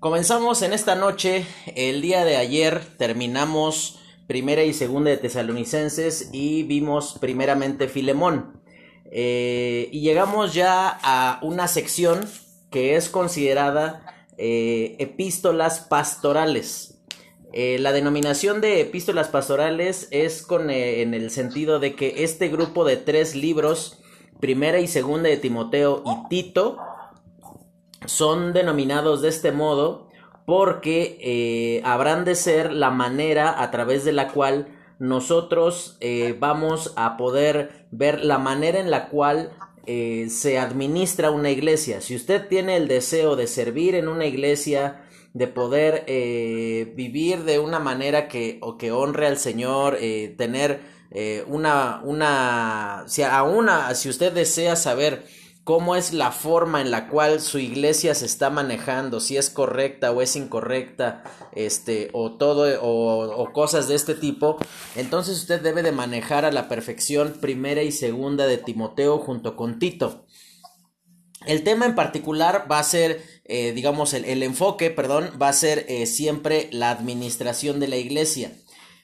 Comenzamos en esta noche, el día de ayer terminamos primera y segunda de Tesalonicenses y vimos primeramente Filemón. Eh, y llegamos ya a una sección que es considerada eh, epístolas pastorales. Eh, la denominación de epístolas pastorales es con, en el sentido de que este grupo de tres libros, primera y segunda de Timoteo y Tito, son denominados de este modo porque eh, habrán de ser la manera a través de la cual nosotros eh, vamos a poder ver la manera en la cual eh, se administra una iglesia. Si usted tiene el deseo de servir en una iglesia, de poder vivir de una manera que, o que honre al Señor, tener una, una, si aún si usted desea saber cómo es la forma en la cual su iglesia se está manejando, si es correcta o es incorrecta, este, o todo, o, cosas de este tipo, entonces usted debe de manejar a la perfección primera y segunda de Timoteo junto con Tito. El tema en particular va a ser, eh, digamos, el, enfoque, perdón, va a ser eh, siempre la administración de la iglesia.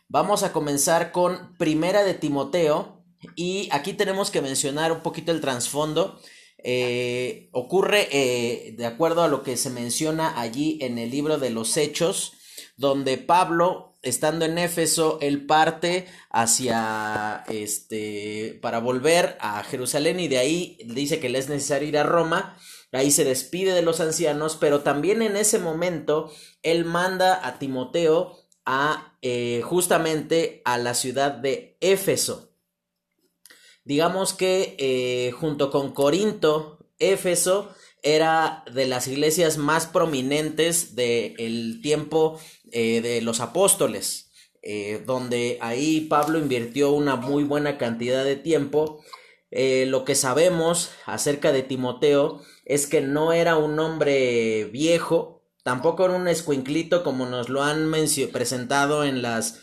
Vamos a comenzar con primera de Timoteo y aquí tenemos que mencionar un poquito el trasfondo. Eh, ocurre eh, de acuerdo a lo que se menciona allí en el libro de los Hechos, donde Pablo, estando en Éfeso, él parte hacia este para volver a Jerusalén y de ahí dice que le es necesario ir a Roma. Ahí se despide de los ancianos, pero también en ese momento él manda a Timoteo a eh, justamente a la ciudad de Éfeso. Digamos que eh, junto con Corinto, Éfeso era de las iglesias más prominentes del tiempo eh, de los apóstoles, eh, donde ahí Pablo invirtió una muy buena cantidad de tiempo. lo que sabemos acerca de Timoteo es que no era un hombre viejo, tampoco era un escuinclito como nos lo han presentado en las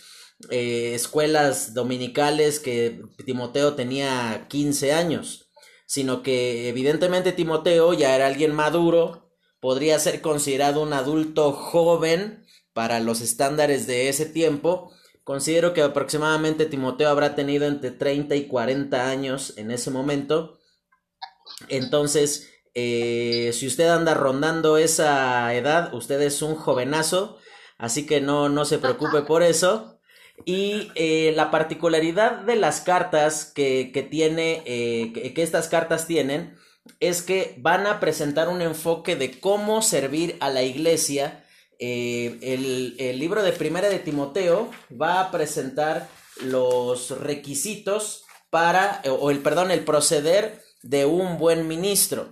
eh, escuelas dominicales que Timoteo tenía 15 años, sino que evidentemente Timoteo ya era alguien maduro, podría ser considerado un adulto joven para los estándares de ese tiempo. Considero que aproximadamente Timoteo habrá tenido entre 30 y 40 años en ese momento. Entonces, eh, si usted anda rondando esa edad, usted es un jovenazo, así que no, no se preocupe por eso. Y eh, la particularidad de las cartas que, tiene, eh, que, estas cartas tienen, es que van a presentar un enfoque de cómo servir a la iglesia. Eh, el, libro de Primera de Timoteo va a presentar los requisitos para, o el, perdón, el proceder de un buen ministro.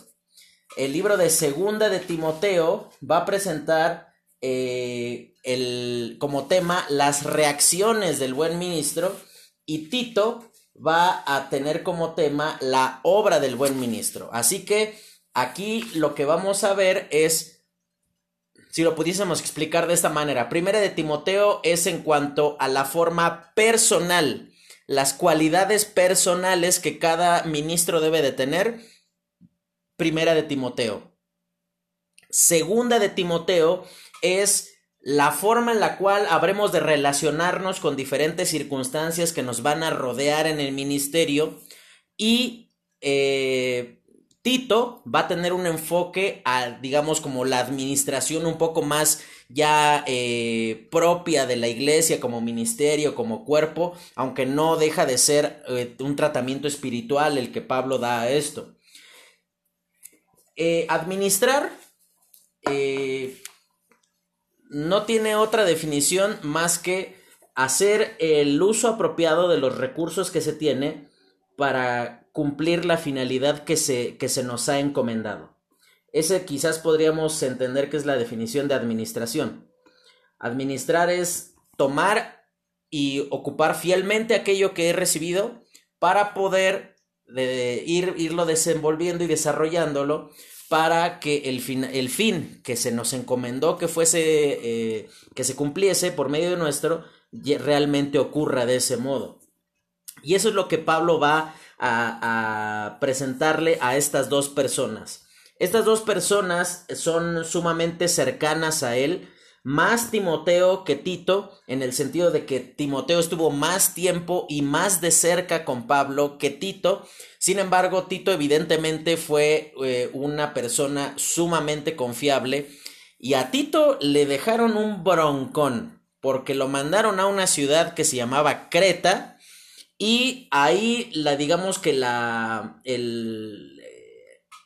El libro de Segunda de Timoteo va a presentar eh, el, como tema las reacciones del buen ministro y Tito va a tener como tema la obra del buen ministro. Así que aquí lo que vamos a ver es, si lo pudiésemos explicar de esta manera, primera de Timoteo es en cuanto a la forma personal, las cualidades personales que cada ministro debe de tener. Primera de Timoteo. Segunda de Timoteo es la forma en la cual habremos de relacionarnos con diferentes circunstancias que nos van a rodear en el ministerio y eh, Tito va a tener un enfoque a, digamos, como la administración un poco más ya eh, propia de la iglesia como ministerio, como cuerpo, aunque no deja de ser eh, un tratamiento espiritual el que Pablo da a esto. administrar no tiene otra definición más que hacer el uso apropiado de los recursos que se tiene para cumplir la finalidad que se, que se nos ha encomendado. Ese quizás podríamos entender que es la definición de administración. Administrar es tomar y ocupar fielmente aquello que he recibido para poder ir, irlo desenvolviendo y desarrollándolo para que el fin, el fin que se nos encomendó que fuese, eh, que se cumpliese por medio de nuestro, realmente ocurra de ese modo. Y eso es lo que Pablo va a, presentarle a estas dos personas. Estas dos personas son sumamente cercanas a él, más Timoteo que Tito, en el sentido de que Timoteo estuvo más tiempo y más de cerca con Pablo que Tito. Sin embargo, Tito evidentemente fue eh, una persona sumamente confiable y a Tito le dejaron un broncón porque lo mandaron a una ciudad que se llamaba Creta y ahí la digamos que la el,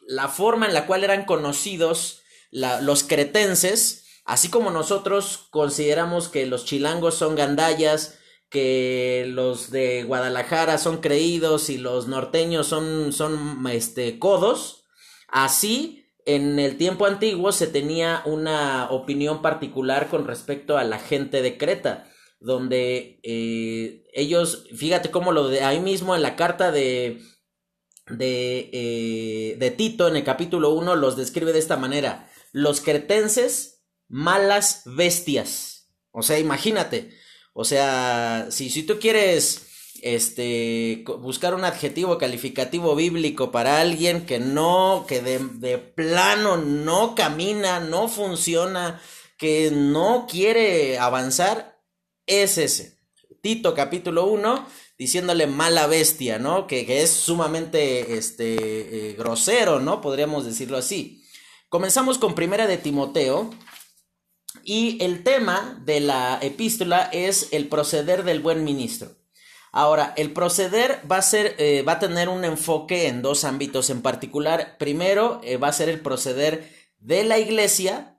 la forma en la cual eran conocidos los cretenses, así como nosotros consideramos que los chilangos son gandallas, que los de Guadalajara son creídos y los norteños son, son este, codos, así en el tiempo antiguo se tenía una opinión particular con respecto a la gente de Creta, donde eh, ellos, fíjate cómo lo de ahí mismo en la carta de, de, eh, de Tito, en el capítulo 1, los describe de esta manera. Los cretenses, malas bestias. O sea, imagínate. O sea, si, si tú quieres este buscar un adjetivo calificativo bíblico para alguien que no, que de, de plano no camina, no funciona, que no quiere avanzar, es ese. Tito capítulo 1 diciéndole mala bestia, ¿no? Que, es sumamente este, eh, grosero, ¿no? Podríamos decirlo así. Comenzamos con Primera de Timoteo. Y el tema de la epístola es el proceder del buen ministro. Ahora, el proceder va a ser, eh, va a tener un enfoque en dos ámbitos en particular. Primero, eh, va a ser el proceder de la iglesia,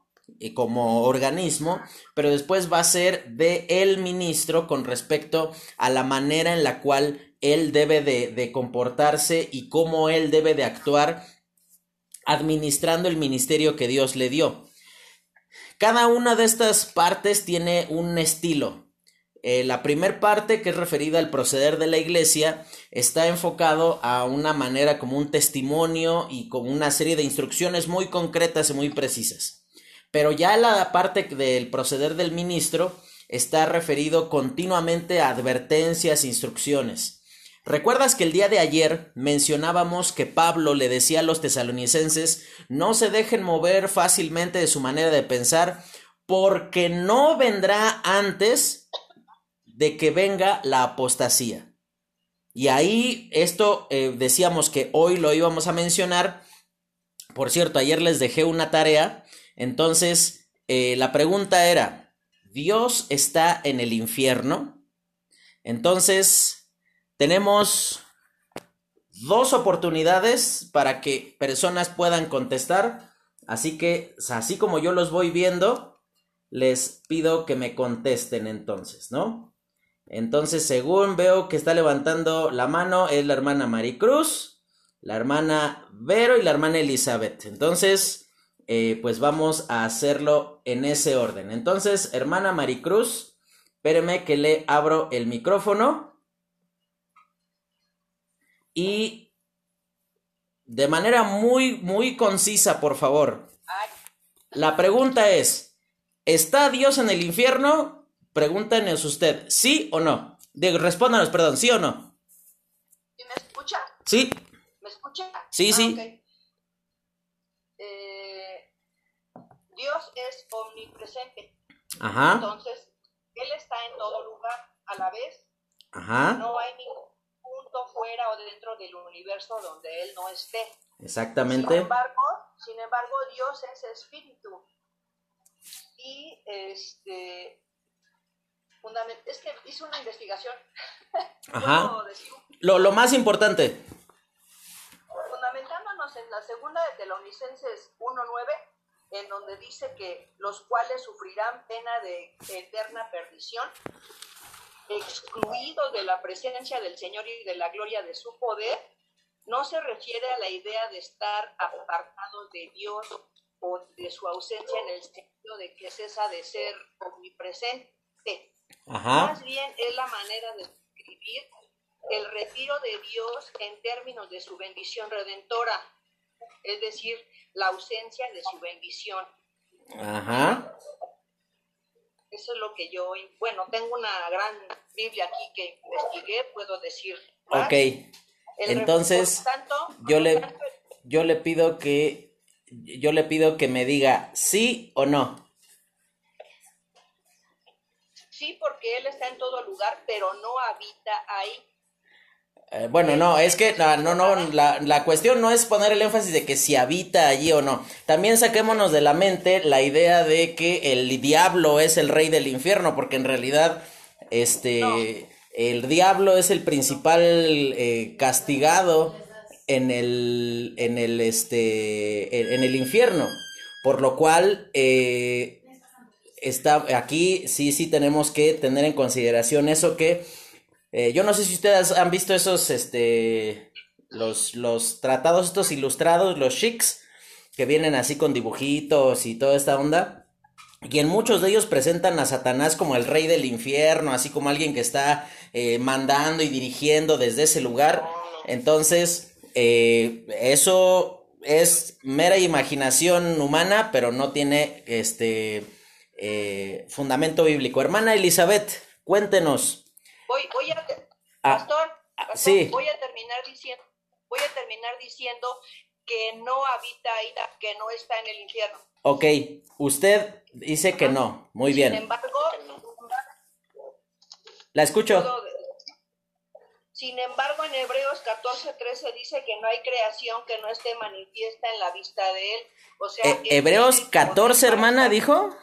como organismo, pero después va a ser de el ministro con respecto a la manera en la cual él debe de, de comportarse y cómo él debe de actuar administrando el ministerio que Dios le dio. Cada una de estas partes tiene un estilo. Eh, la primera parte, que es referida al proceder de la iglesia, está enfocado a una manera como un testimonio y con una serie de instrucciones muy concretas y muy precisas. Pero ya la parte del proceder del ministro está referido continuamente a advertencias, instrucciones. ¿Recuerdas que el día de ayer mencionábamos que Pablo le decía a los tesalonicenses no se dejen mover fácilmente de su manera de pensar porque no vendrá antes de que venga la apostasía? Y ahí esto eh, decíamos que hoy lo íbamos a mencionar. Por cierto, ayer les dejé una tarea entonces, eh, la pregunta era, ¿Dios está en el infierno? Entonces, tenemos dos oportunidades para que personas puedan contestar. Así que, así como yo los voy viendo, les pido que me contesten entonces, ¿no? Entonces, según veo que está levantando la mano, es la hermana Maricruz, la hermana Vero y la hermana Elizabeth. Entonces, eh, pues vamos a hacerlo en ese orden. Entonces, hermana Maricruz, espéreme que le abro el micrófono. Y de manera muy, muy concisa, por favor. La pregunta es, ¿está Dios en el infierno? Pregúntenos usted, ¿sí o no? Digo, respóndanos, perdón, ¿sí o no? ¿Me escucha? Sí. ¿Me escucha? Sí, ah, sí. Dios es omnipresente. Ajá. Entonces, Él está en todo lugar a la vez. Ajá. No hay ningún punto fuera o dentro del universo donde Él no esté. Exactamente. Sin embargo, sin embargo Dios es espíritu. Y este es que hice una investigación. Ajá. Lo, lo más importante. Fundamentándonos en la segunda de Telonicenses 1.9, en donde dice que los cuales sufrirán pena de eterna perdición, excluidos de la presencia del Señor y de la gloria de su poder, no se refiere a la idea de estar apartados de Dios o de su ausencia en el sentido de que cesa de ser omnipresente. Más bien es la manera de describir el retiro de Dios en términos de su bendición redentora, es decir, la ausencia de su bendición. Ajá. Eso es lo que yo, bueno, tengo una gran Biblia aquí que investigué, puedo decir. Ok. Entonces, yo le, yo le pido que yo le pido que me diga sí o no. Sí, porque Él está en todo lugar, pero no habita ahí. Eh, bueno, no, es que no, no, no la, la, cuestión no es poner el énfasis de que si habita allí o no. También saquémonos de la mente la idea de que el diablo es el rey del infierno, porque en realidad, este, el diablo es el principal eh, castigado en el, en el, este, en, el infierno. Por lo cual, eh, está, aquí sí, sí tenemos que tener en consideración eso que eh, yo no sé si ustedes han visto esos, este, los, los tratados estos ilustrados, los chics, que vienen así con dibujitos y toda esta onda. Y en muchos de ellos presentan a Satanás como el rey del infierno, así como alguien que está eh, mandando y dirigiendo desde ese lugar. Entonces, eh, eso es mera imaginación humana, pero no tiene este fundamento bíblico. Hermana Elizabeth, cuéntenos. A, ah, pastor, sí. voy a terminar diciendo, voy a terminar diciendo que no habita ahí, que no está en el infierno. Ok, usted dice que no, muy bien. Sin embargo, la escucho. Sin embargo, en Hebreos 14:13 dice que no hay creación que no esté manifiesta en la vista de él. O sea, eh, Hebreos 14, hermana, dijo.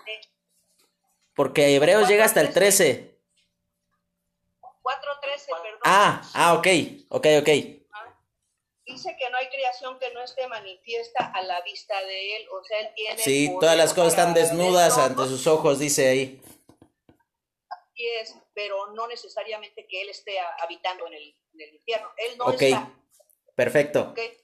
Porque Hebreos llega hasta el 13. 4.13, perdón. Ah, ah, ok, ok, ok. Dice que no hay creación que no esté manifiesta a la vista de él, o sea, él tiene... Sí, todas las cosas están desnudas ante sus ojos, dice ahí. Así es, pero no necesariamente que él esté habitando en el, infierno, él no okay. está. Perfecto. Okay.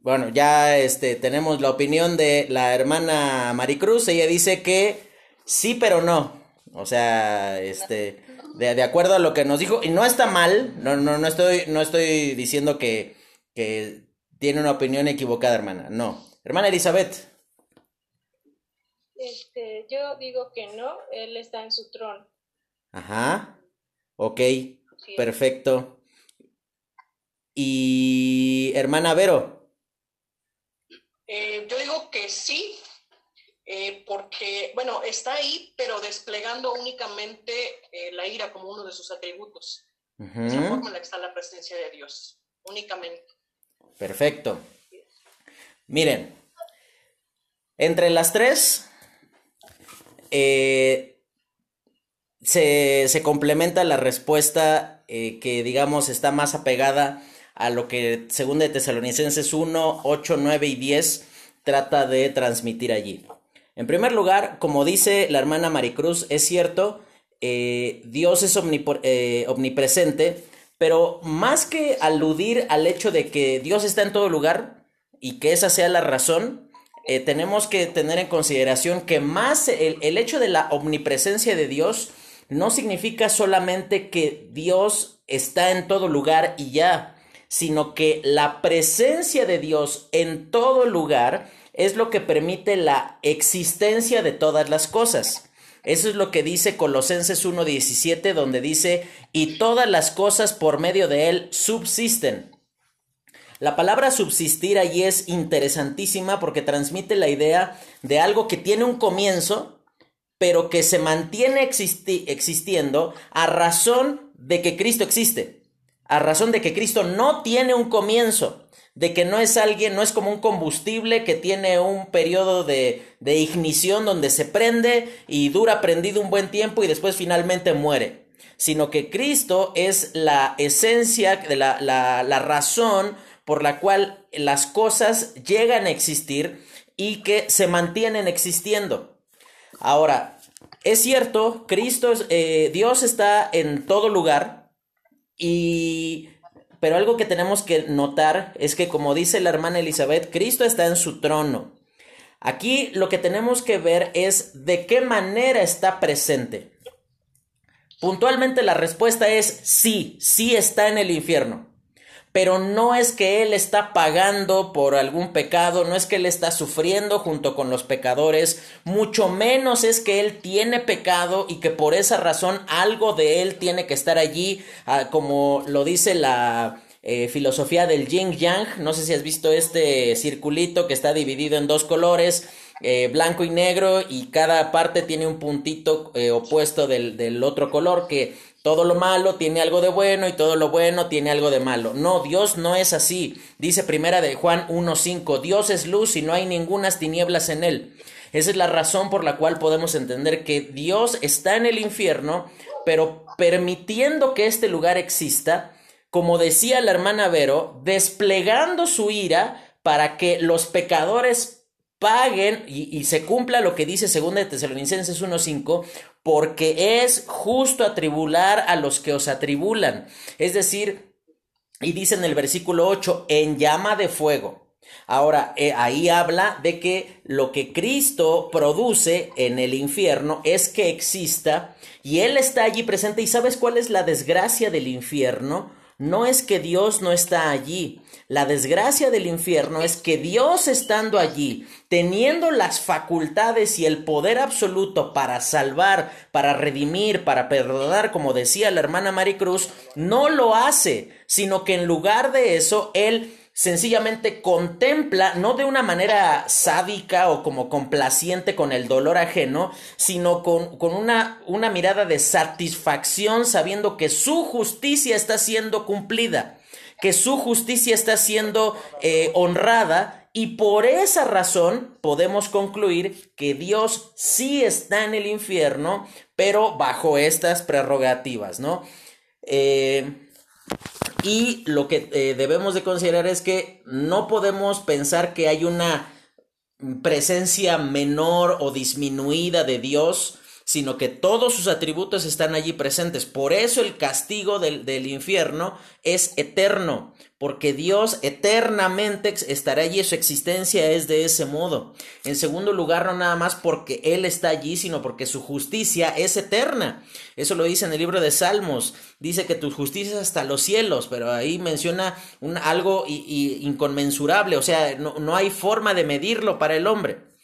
Bueno, ya este, tenemos la opinión de la hermana Maricruz, ella dice que sí, pero no. O sea, este de, acuerdo a lo que nos dijo, y no está mal, no, no, no estoy, no estoy diciendo que, que tiene una opinión equivocada, hermana, no. Hermana Elizabeth. Este, yo digo que no, él está en su trono. Ajá, ok, perfecto. Y hermana Vero. Eh, yo digo que sí, eh, porque, bueno, está ahí, pero desplegando únicamente eh, la ira como uno de sus atributos. Esa forma en la que está la presencia de Dios, únicamente. Perfecto. Miren, entre las tres eh, se, se, complementa la respuesta que, digamos, está más apegada a lo que, según de Tesalonicenses 1, 8, 9 y 10, trata de transmitir allí. En primer lugar, como dice la hermana Maricruz, es cierto, eh, Dios es eh, omnipresente, pero más que aludir al hecho de que Dios está en todo lugar y que esa sea la razón, eh, tenemos que tener en consideración que más el, el hecho de la omnipresencia de Dios no significa solamente que Dios está en todo lugar y ya, sino que la presencia de Dios en todo lugar es lo que permite la existencia de todas las cosas. Eso es lo que dice Colosenses 1.17, donde dice, y todas las cosas por medio de él subsisten. La palabra subsistir allí es interesantísima porque transmite la idea de algo que tiene un comienzo, pero que se mantiene existiendo a razón de que Cristo existe, a razón de que Cristo no tiene un comienzo de que no es alguien, no es como un combustible que tiene un periodo de, de ignición donde se prende y dura prendido un buen tiempo y después finalmente muere sino que Cristo es la esencia, la, la, la, razón por la cual las cosas llegan a existir y que se mantienen existiendo. Ahora, es cierto, Cristo, eh, Dios está en todo lugar y pero algo que tenemos que notar es que, como dice la hermana Elizabeth, Cristo está en su trono. Aquí lo que tenemos que ver es de qué manera está presente. Puntualmente la respuesta es sí, sí está en el infierno. Pero no es que Él está pagando por algún pecado, no es que Él está sufriendo junto con los pecadores, mucho menos es que Él tiene pecado y que por esa razón algo de Él tiene que estar allí, ah, como lo dice la, eh, filosofía del yin yang. No sé si has visto este circulito que está dividido en dos colores, eh, blanco y negro, y cada parte tiene un puntito eh, opuesto del, del otro color que todo lo malo tiene algo de bueno y todo lo bueno tiene algo de malo. No, Dios no es así. Dice primera de Juan 1.5, Dios es luz y no hay ningunas tinieblas en él. Esa es la razón por la cual podemos entender que Dios está en el infierno, pero permitiendo que este lugar exista, como decía la hermana Vero, desplegando su ira para que los pecadores paguen y, se cumpla lo que dice 2 de Tesalonicenses 1.5, porque es justo atribular a los que os atribulan. Es decir, y dice en el versículo 8, en llama de fuego. Ahora, eh, ahí habla de que lo que Cristo produce en el infierno es que exista y Él está allí presente. ¿Y sabes cuál es la desgracia del infierno? No es que Dios no está allí, la desgracia del infierno es que Dios estando allí, teniendo las facultades y el poder absoluto para salvar, para redimir, para perdonar, como decía la hermana Maricruz, no lo hace, sino que en lugar de eso, Él sencillamente contempla, no de una manera sádica o como complaciente con el dolor ajeno, sino con, con una, una mirada de satisfacción sabiendo que su justicia está siendo cumplida que su justicia está siendo eh, honrada y por esa razón podemos concluir que Dios sí está en el infierno, pero bajo estas prerrogativas, ¿no? Eh, y lo que eh, debemos de considerar es que no podemos pensar que hay una presencia menor o disminuida de Dios sino que todos sus atributos están allí presentes. Por eso el castigo del, del infierno es eterno, porque Dios eternamente estará allí, su existencia es de ese modo. En segundo lugar, no nada más porque Él está allí, sino porque su justicia es eterna. Eso lo dice en el libro de Salmos. Dice que tu justicia es hasta los cielos, pero ahí menciona un, algo inconmensurable, o sea, no, no hay forma de medirlo para el hombre.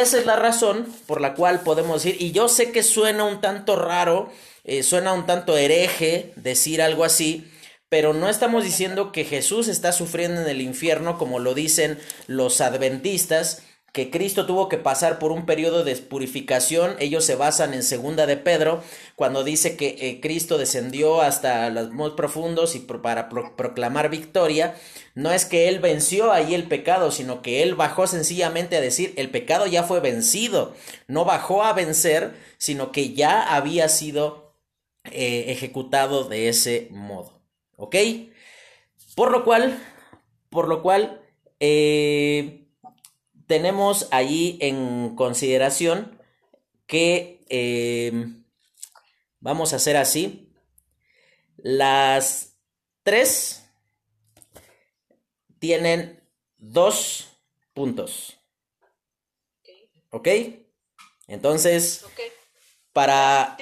Esa es la razón por la cual podemos decir, y yo sé que suena un tanto raro, eh, suena un tanto hereje decir algo así, pero no estamos diciendo que Jesús está sufriendo en el infierno como lo dicen los adventistas, que Cristo tuvo que pasar por un periodo de purificación. Ellos se basan en segunda de Pedro, cuando dice que eh, Cristo descendió hasta los más profundos y para proclamar victoria. No es que Él venció ahí el pecado, sino que Él bajó sencillamente a decir, el pecado ya fue vencido. No bajó a vencer, sino que ya había sido eh, ejecutado de ese modo. ¿Ok? Por lo cual, por lo cual, eh, tenemos ahí en consideración que em, vamos a hacer así. Las tres tienen dos puntos. ¿Ok? Entonces, para,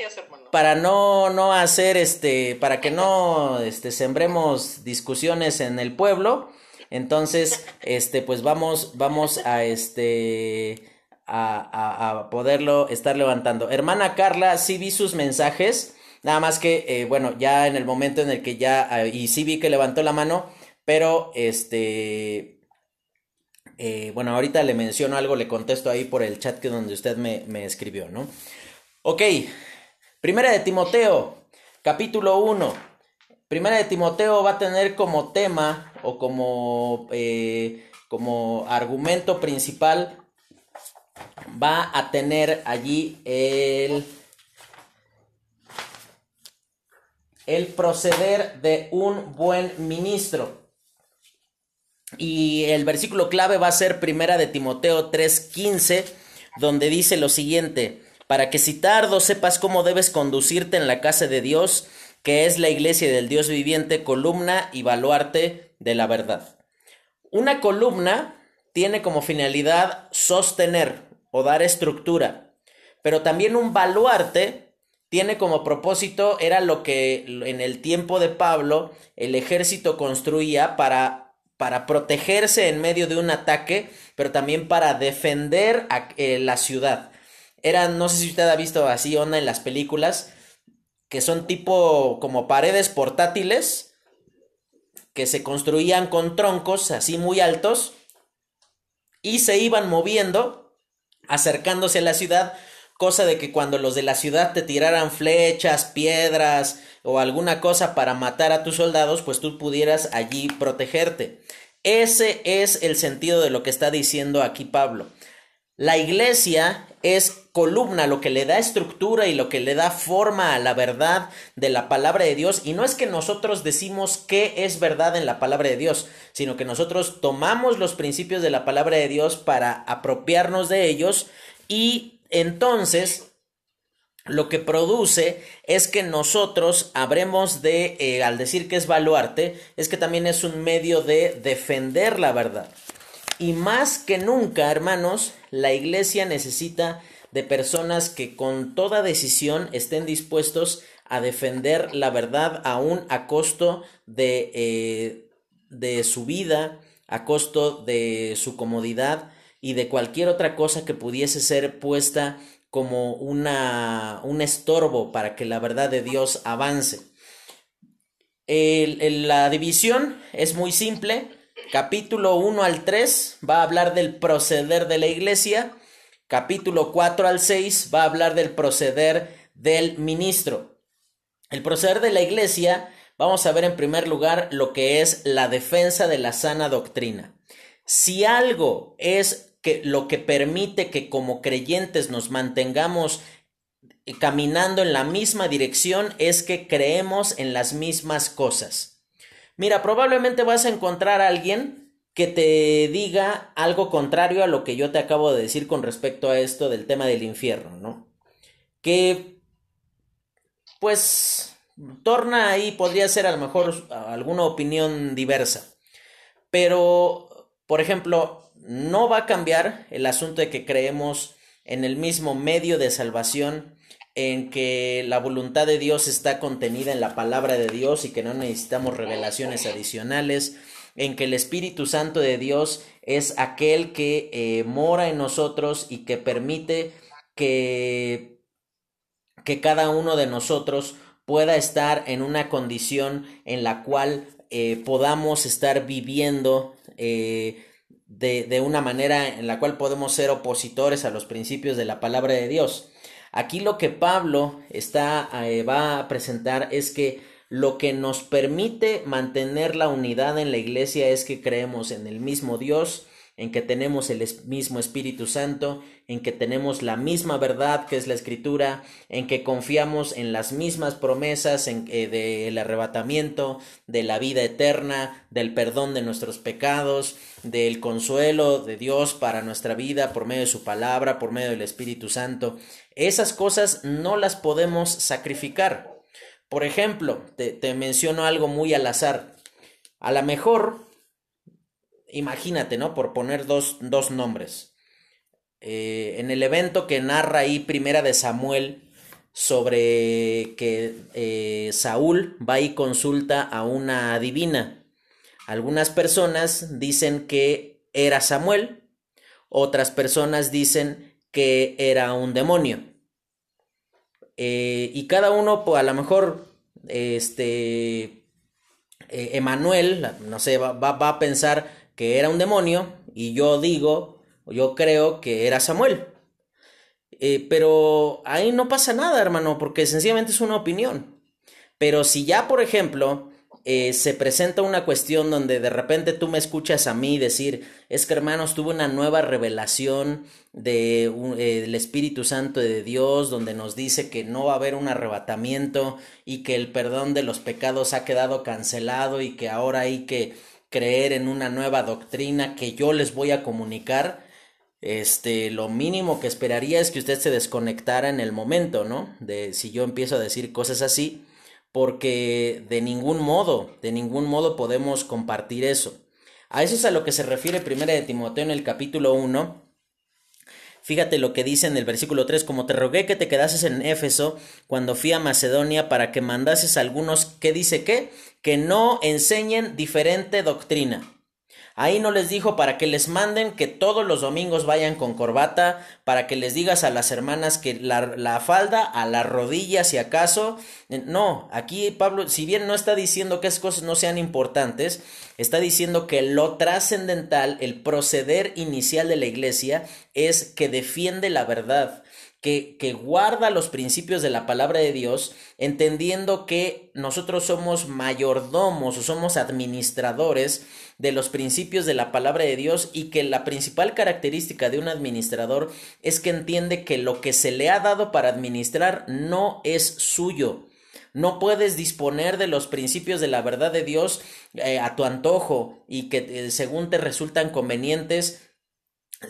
para no, no hacer este, para que no este, sembremos discusiones en el pueblo, entonces, este, pues vamos, vamos a este. A, a, poderlo estar levantando. Hermana Carla, sí vi sus mensajes. Nada más que, eh, bueno, ya en el momento en el que ya. Ah, y sí vi que levantó la mano. Pero este. Eh, bueno, ahorita le menciono algo, le contesto ahí por el chat que donde usted me, me escribió, ¿no? Ok. Primera de Timoteo, capítulo 1. Primera de Timoteo va a tener como tema o como, eh, como argumento principal, va a tener allí el, el proceder de un buen ministro. Y el versículo clave va a ser Primera de Timoteo 3:15, donde dice lo siguiente, para que si tardo sepas cómo debes conducirte en la casa de Dios, que es la iglesia del Dios viviente, columna y baluarte de la verdad. Una columna tiene como finalidad sostener o dar estructura, pero también un baluarte tiene como propósito, era lo que en el tiempo de Pablo el ejército construía para, para protegerse en medio de un ataque, pero también para defender eh, la ciudad. Eran, no sé si usted ha visto así onda en las películas, que son tipo como paredes portátiles que se construían con troncos así muy altos y se iban moviendo, acercándose a la ciudad, cosa de que cuando los de la ciudad te tiraran flechas, piedras o alguna cosa para matar a tus soldados, pues tú pudieras allí protegerte. Ese es el sentido de lo que está diciendo aquí Pablo. La iglesia es columna, lo que le da estructura y lo que le da forma a la verdad de la palabra de Dios. Y no es que nosotros decimos qué es verdad en la palabra de Dios, sino que nosotros tomamos los principios de la palabra de Dios para apropiarnos de ellos y entonces lo que produce es que nosotros habremos de, eh, al decir que es baluarte, es que también es un medio de defender la verdad. Y más que nunca, hermanos, la iglesia necesita de personas que con toda decisión estén dispuestos a defender la verdad aún a costo de, eh, de su vida, a costo de su comodidad y de cualquier otra cosa que pudiese ser puesta como una, un estorbo para que la verdad de Dios avance. la división es muy simple Capítulo 1 al 3 va a hablar del proceder de la iglesia. Capítulo 4 al 6 va a hablar del proceder del ministro. El proceder de la iglesia, vamos a ver en primer lugar lo que es la defensa de la sana doctrina. Si algo es que lo que permite que como creyentes nos mantengamos caminando en la misma dirección es que creemos en las mismas cosas. Mira, probablemente vas a encontrar a alguien que te diga algo contrario a lo que yo te acabo de decir con respecto a esto del tema del infierno, ¿no? Que, pues, torna ahí, podría ser a lo mejor alguna opinión diversa. Pero, por ejemplo, no va a cambiar el asunto de que creemos en el mismo medio de salvación en que la voluntad de Dios está contenida en la palabra de Dios y que no necesitamos revelaciones adicionales, en que el Espíritu Santo de Dios es aquel que eh, mora en nosotros y que permite que, que cada uno de nosotros pueda estar en una condición en la cual eh, podamos estar viviendo eh, de, de una manera en la cual podemos ser opositores a los principios de la palabra de Dios. Aquí lo que Pablo está, eh, va a presentar es que lo que nos permite mantener la unidad en la iglesia es que creemos en el mismo Dios, en que tenemos el mismo Espíritu Santo, en que tenemos la misma verdad que es la Escritura, en que confiamos en las mismas promesas en, eh, del arrebatamiento, de la vida eterna, del perdón de nuestros pecados, del consuelo de Dios para nuestra vida por medio de su palabra, por medio del Espíritu Santo. Esas cosas no las podemos sacrificar. Por ejemplo, te, te menciono algo muy al azar. A lo mejor imagínate, ¿no? Por poner dos, nombres. Eh, en el evento que narra ahí Primera de Samuel sobre que eh, Saúl va y consulta a una adivina. Algunas personas dicen que era Samuel, otras personas dicen que era un demonio. Eh, y cada uno, pues, a lo mejor, este, Emanuel, no sé, va, va a pensar, que era un demonio y yo digo, yo creo que era Samuel. Eh, pero ahí no pasa nada, hermano, porque sencillamente es una opinión. Pero si ya, por ejemplo, eh, se presenta una cuestión donde de repente tú me escuchas a mí decir, es que hermanos, tuve una nueva revelación de, eh, del Espíritu Santo de Dios, donde nos dice que no va a haber un arrebatamiento y que el perdón de los pecados ha quedado cancelado y que ahora hay que creer en una nueva doctrina que yo les voy a comunicar, este, lo mínimo que esperaría es que usted se desconectara en el momento, ¿no? De si yo empiezo a decir cosas así, porque de ningún modo, de ningún modo podemos compartir eso. A eso es a lo que se refiere primera de Timoteo en el capítulo 1, Fíjate lo que dice en el versículo 3, como te rogué que te quedases en Éfeso cuando fui a Macedonia para que mandases a algunos que dice que, que no enseñen diferente doctrina. Ahí no les dijo para que les manden que todos los domingos vayan con corbata, para que les digas a las hermanas que la, falda a la rodilla si acaso. No, aquí Pablo, si bien no está diciendo que esas cosas no sean importantes, está diciendo que lo trascendental, el proceder inicial de la iglesia es que defiende la verdad que, guarda los principios de la palabra de Dios, entendiendo que nosotros somos mayordomos o somos administradores de los principios de la palabra de Dios y que la principal característica de un administrador es que entiende que lo que se le ha dado para administrar no es suyo. No puedes disponer de los principios de la verdad de Dios eh, a tu antojo y que eh, según te resultan convenientes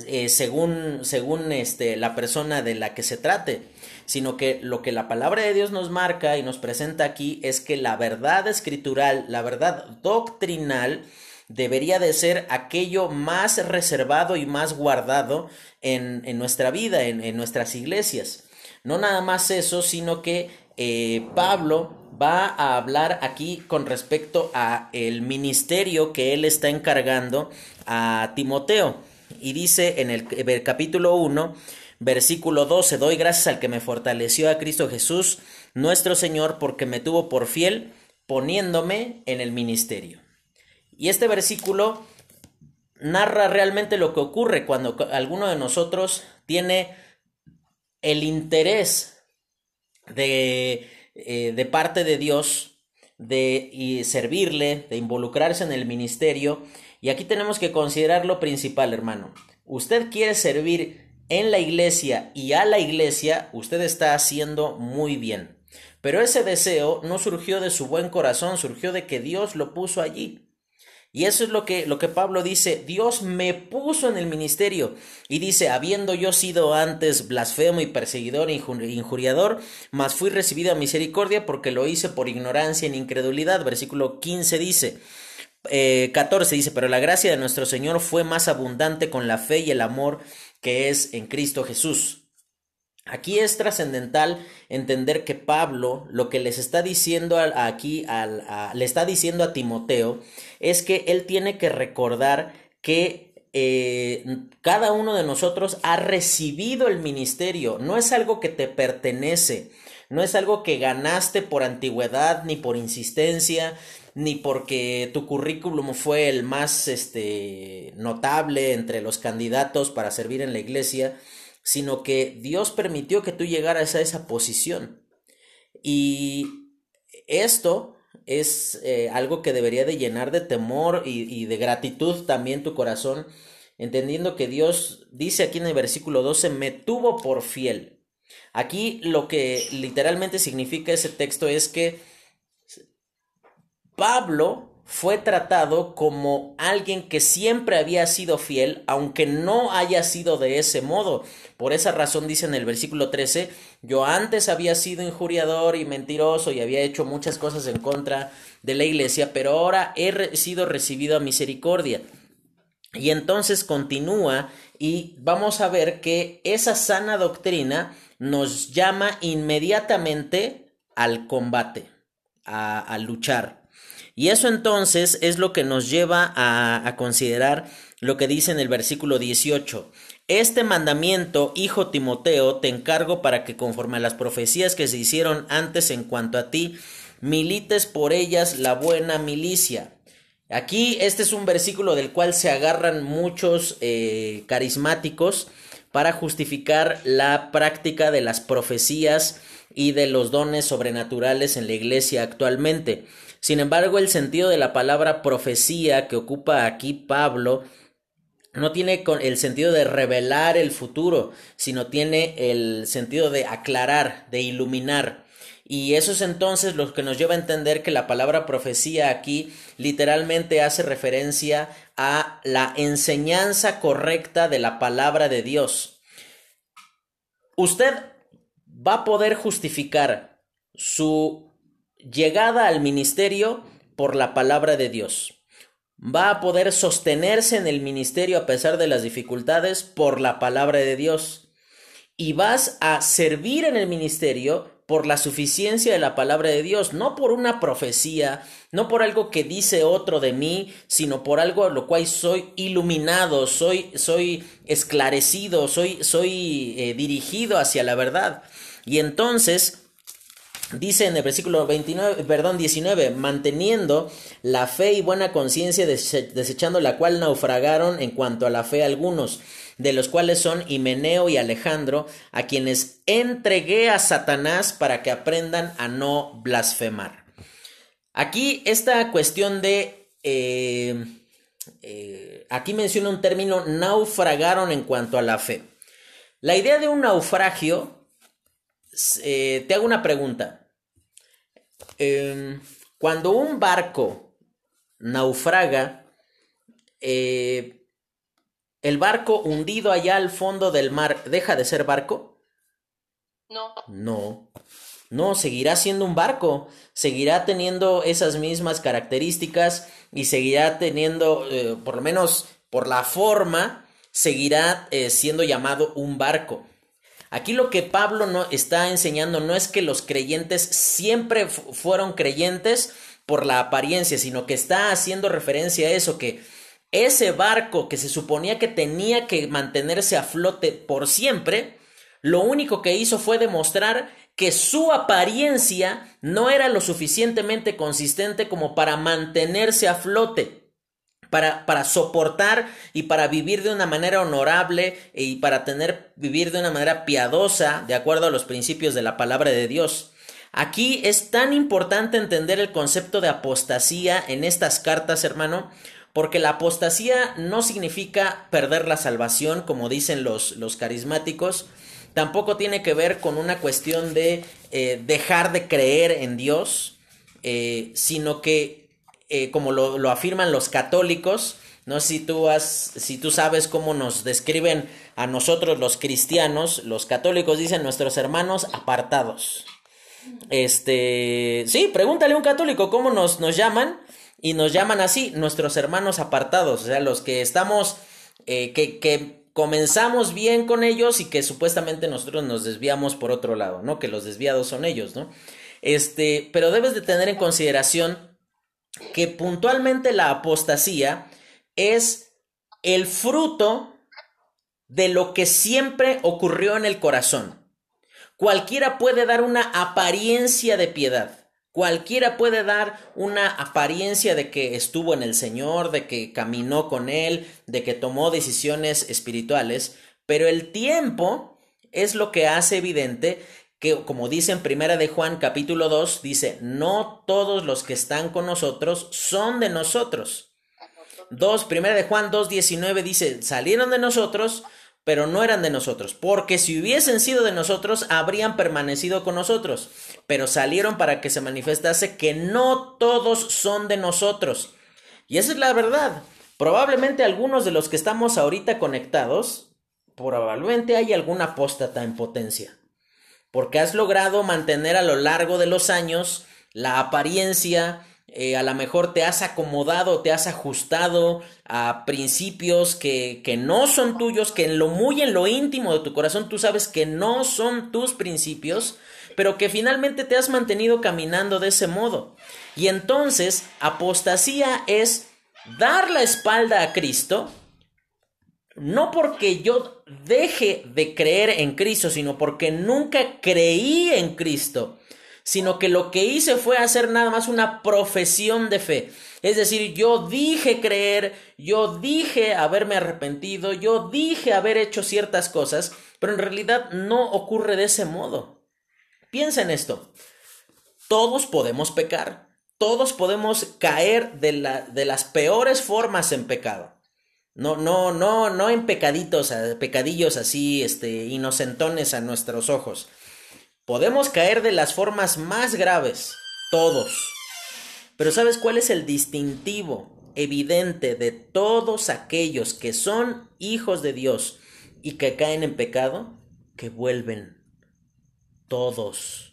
eh, según, según este, la persona de la que se trate, sino que lo que la palabra de Dios nos marca y nos presenta aquí es que la verdad escritural, la verdad doctrinal, debería de ser aquello más reservado y más guardado en, en nuestra vida, en, en, nuestras iglesias. No nada más eso, sino que eh, Pablo va a hablar aquí con respecto a el ministerio que él está encargando a Timoteo. Y dice en el, capítulo 1, versículo 12, doy gracias al que me fortaleció a Cristo Jesús, nuestro Señor, porque me tuvo por fiel, poniéndome en el ministerio. Y este versículo narra realmente lo que ocurre cuando alguno de nosotros tiene el interés de, eh, de parte de Dios de servirle, de involucrarse en el ministerio y aquí tenemos que considerar lo principal, hermano. Usted quiere servir en la iglesia y a la iglesia, usted está haciendo muy bien. Pero ese deseo no surgió de su buen corazón, surgió de que Dios lo puso allí. Y eso es lo que, lo que Pablo dice, Dios me puso en el ministerio. Y dice, habiendo yo sido antes blasfemo y perseguidor e injuriador, mas fui recibido a misericordia porque lo hice por ignorancia e incredulidad. Versículo 15 dice, 14 eh, dice, pero la gracia de nuestro Señor fue más abundante con la fe y el amor que es en Cristo Jesús. Aquí es trascendental entender que Pablo lo que les está diciendo aquí, le está diciendo a Timoteo, es que él tiene que recordar que eh, cada uno de nosotros ha recibido el ministerio, no es algo que te pertenece, no es algo que ganaste por antigüedad ni por insistencia, ni porque tu currículum fue el más este, notable entre los candidatos para servir en la iglesia, sino que Dios permitió que tú llegaras a esa posición. Y esto es eh, algo que debería de llenar de temor y, y, de gratitud también tu corazón, entendiendo que Dios dice aquí en el versículo 12, me tuvo por fiel. Aquí lo que literalmente significa ese texto es que Pablo fue tratado como alguien que siempre había sido fiel, aunque no haya sido de ese modo. Por esa razón dice en el versículo 13, yo antes había sido injuriador y mentiroso y había hecho muchas cosas en contra de la iglesia, pero ahora he sido recibido a misericordia. Y entonces continúa y vamos a ver que esa sana doctrina nos llama inmediatamente al combate, a, luchar. Y eso entonces es lo que nos lleva a, considerar lo que dice en el versículo 18. Este mandamiento, hijo Timoteo, te encargo para que conforme a las profecías que se hicieron antes en cuanto a ti, milites por ellas la buena milicia. Aquí este es un versículo del cual se agarran muchos eh, carismáticos para justificar la práctica de las profecías y de los dones sobrenaturales en la iglesia actualmente. Sin embargo, el sentido de la palabra profecía que ocupa aquí Pablo no tiene el sentido de revelar el futuro, sino tiene el sentido de aclarar, de iluminar. Y eso es entonces lo que nos lleva a entender que la palabra profecía aquí literalmente hace referencia a la enseñanza correcta de la palabra de Dios. Usted va a poder justificar su llegada al ministerio por la palabra de Dios. Va a poder sostenerse en el ministerio a pesar de las dificultades por la palabra de Dios. Y vas a servir en el ministerio por la suficiencia de la palabra de Dios, no por una profecía, no por algo que dice otro de mí, sino por algo a lo cual soy iluminado, soy, soy esclarecido, soy, soy eh, dirigido hacia la verdad. Y entonces, Dice en el versículo 29, perdón, 19, manteniendo la fe y buena conciencia, desechando la cual naufragaron en cuanto a la fe algunos, de los cuales son Himeneo y Alejandro, a quienes entregué a Satanás para que aprendan a no blasfemar. Aquí esta cuestión de... Eh, eh, aquí menciona un término, naufragaron en cuanto a la fe. La idea de un naufragio, eh, te hago una pregunta. Em, cuando un barco naufraga, eh, el barco hundido allá al fondo del mar deja de ser barco? No. No. No, seguirá siendo un barco, seguirá teniendo esas mismas características y seguirá teniendo, eh, por lo menos por la forma, seguirá eh, siendo llamado un barco. Aquí lo que Pablo no está enseñando no es que los creyentes siempre fueron creyentes por la apariencia, sino que está haciendo referencia a eso, que ese barco que se suponía que tenía que mantenerse a flote por siempre, lo único que hizo fue demostrar que su apariencia no era lo suficientemente consistente como para mantenerse a flote para, para soportar y para vivir de una manera honorable y para tener, vivir de una manera piadosa, de acuerdo a los principios de la palabra de Dios. Aquí es tan importante entender el concepto de apostasía en estas cartas, hermano, porque la apostasía no significa perder la salvación, como dicen los, los carismáticos, tampoco tiene que ver con una cuestión de eh, dejar de creer en Dios, eh, sino que eh, como lo, afirman los católicos, no si tú, has, si tú sabes cómo nos describen a nosotros los cristianos, los católicos dicen nuestros hermanos apartados. Este, sí, pregúntale a un católico cómo nos, nos llaman y nos llaman así, nuestros hermanos apartados, o sea, los que estamos, eh, que, que comenzamos bien con ellos y que supuestamente nosotros nos desviamos por otro lado, ¿no? Que los desviados son ellos, ¿no? Este, pero debes de tener en consideración que puntualmente la apostasía es el fruto de lo que siempre ocurrió en el corazón. Cualquiera puede dar una apariencia de piedad. Cualquiera puede dar una apariencia de que estuvo en el Señor, de que caminó con Él, de que tomó decisiones espirituales, pero el tiempo es lo que hace evidente que como dice en Primera de Juan capítulo 2, dice, no todos los que están con nosotros son de nosotros. 2, Primera de Juan 2, 19 dice, salieron de nosotros, pero no eran de nosotros, porque si hubiesen sido de nosotros, habrían permanecido con nosotros, pero salieron para que se manifestase que no todos son de nosotros. Y esa es la verdad. Probablemente algunos de los que estamos ahorita conectados, probablemente hay alguna apóstata en potencia porque has logrado mantener a lo largo de los años la apariencia, eh, a lo mejor te has acomodado, te has ajustado a principios que, que, no son tuyos, que en lo muy en lo íntimo de tu corazón tú sabes que no son tus principios, pero que finalmente te has mantenido caminando de ese modo. Y entonces, apostasía es dar la espalda a Cristo, no porque yo deje de creer en Cristo, sino porque nunca creí en Cristo, sino que lo que hice fue hacer nada más una profesión de fe. Es decir, yo dije creer, yo dije haberme arrepentido, yo dije haber hecho ciertas cosas, pero en realidad no ocurre de ese modo. Piensa en esto. Todos podemos pecar, todos podemos caer de, de las peores formas en pecado. No, no, no, no en pecaditos, pecadillos así, este, inocentones a nuestros ojos. Podemos caer de las formas más graves, todos. Pero ¿sabes cuál es el distintivo evidente de todos aquellos que son hijos de Dios y que caen en pecado? Que vuelven. Todos.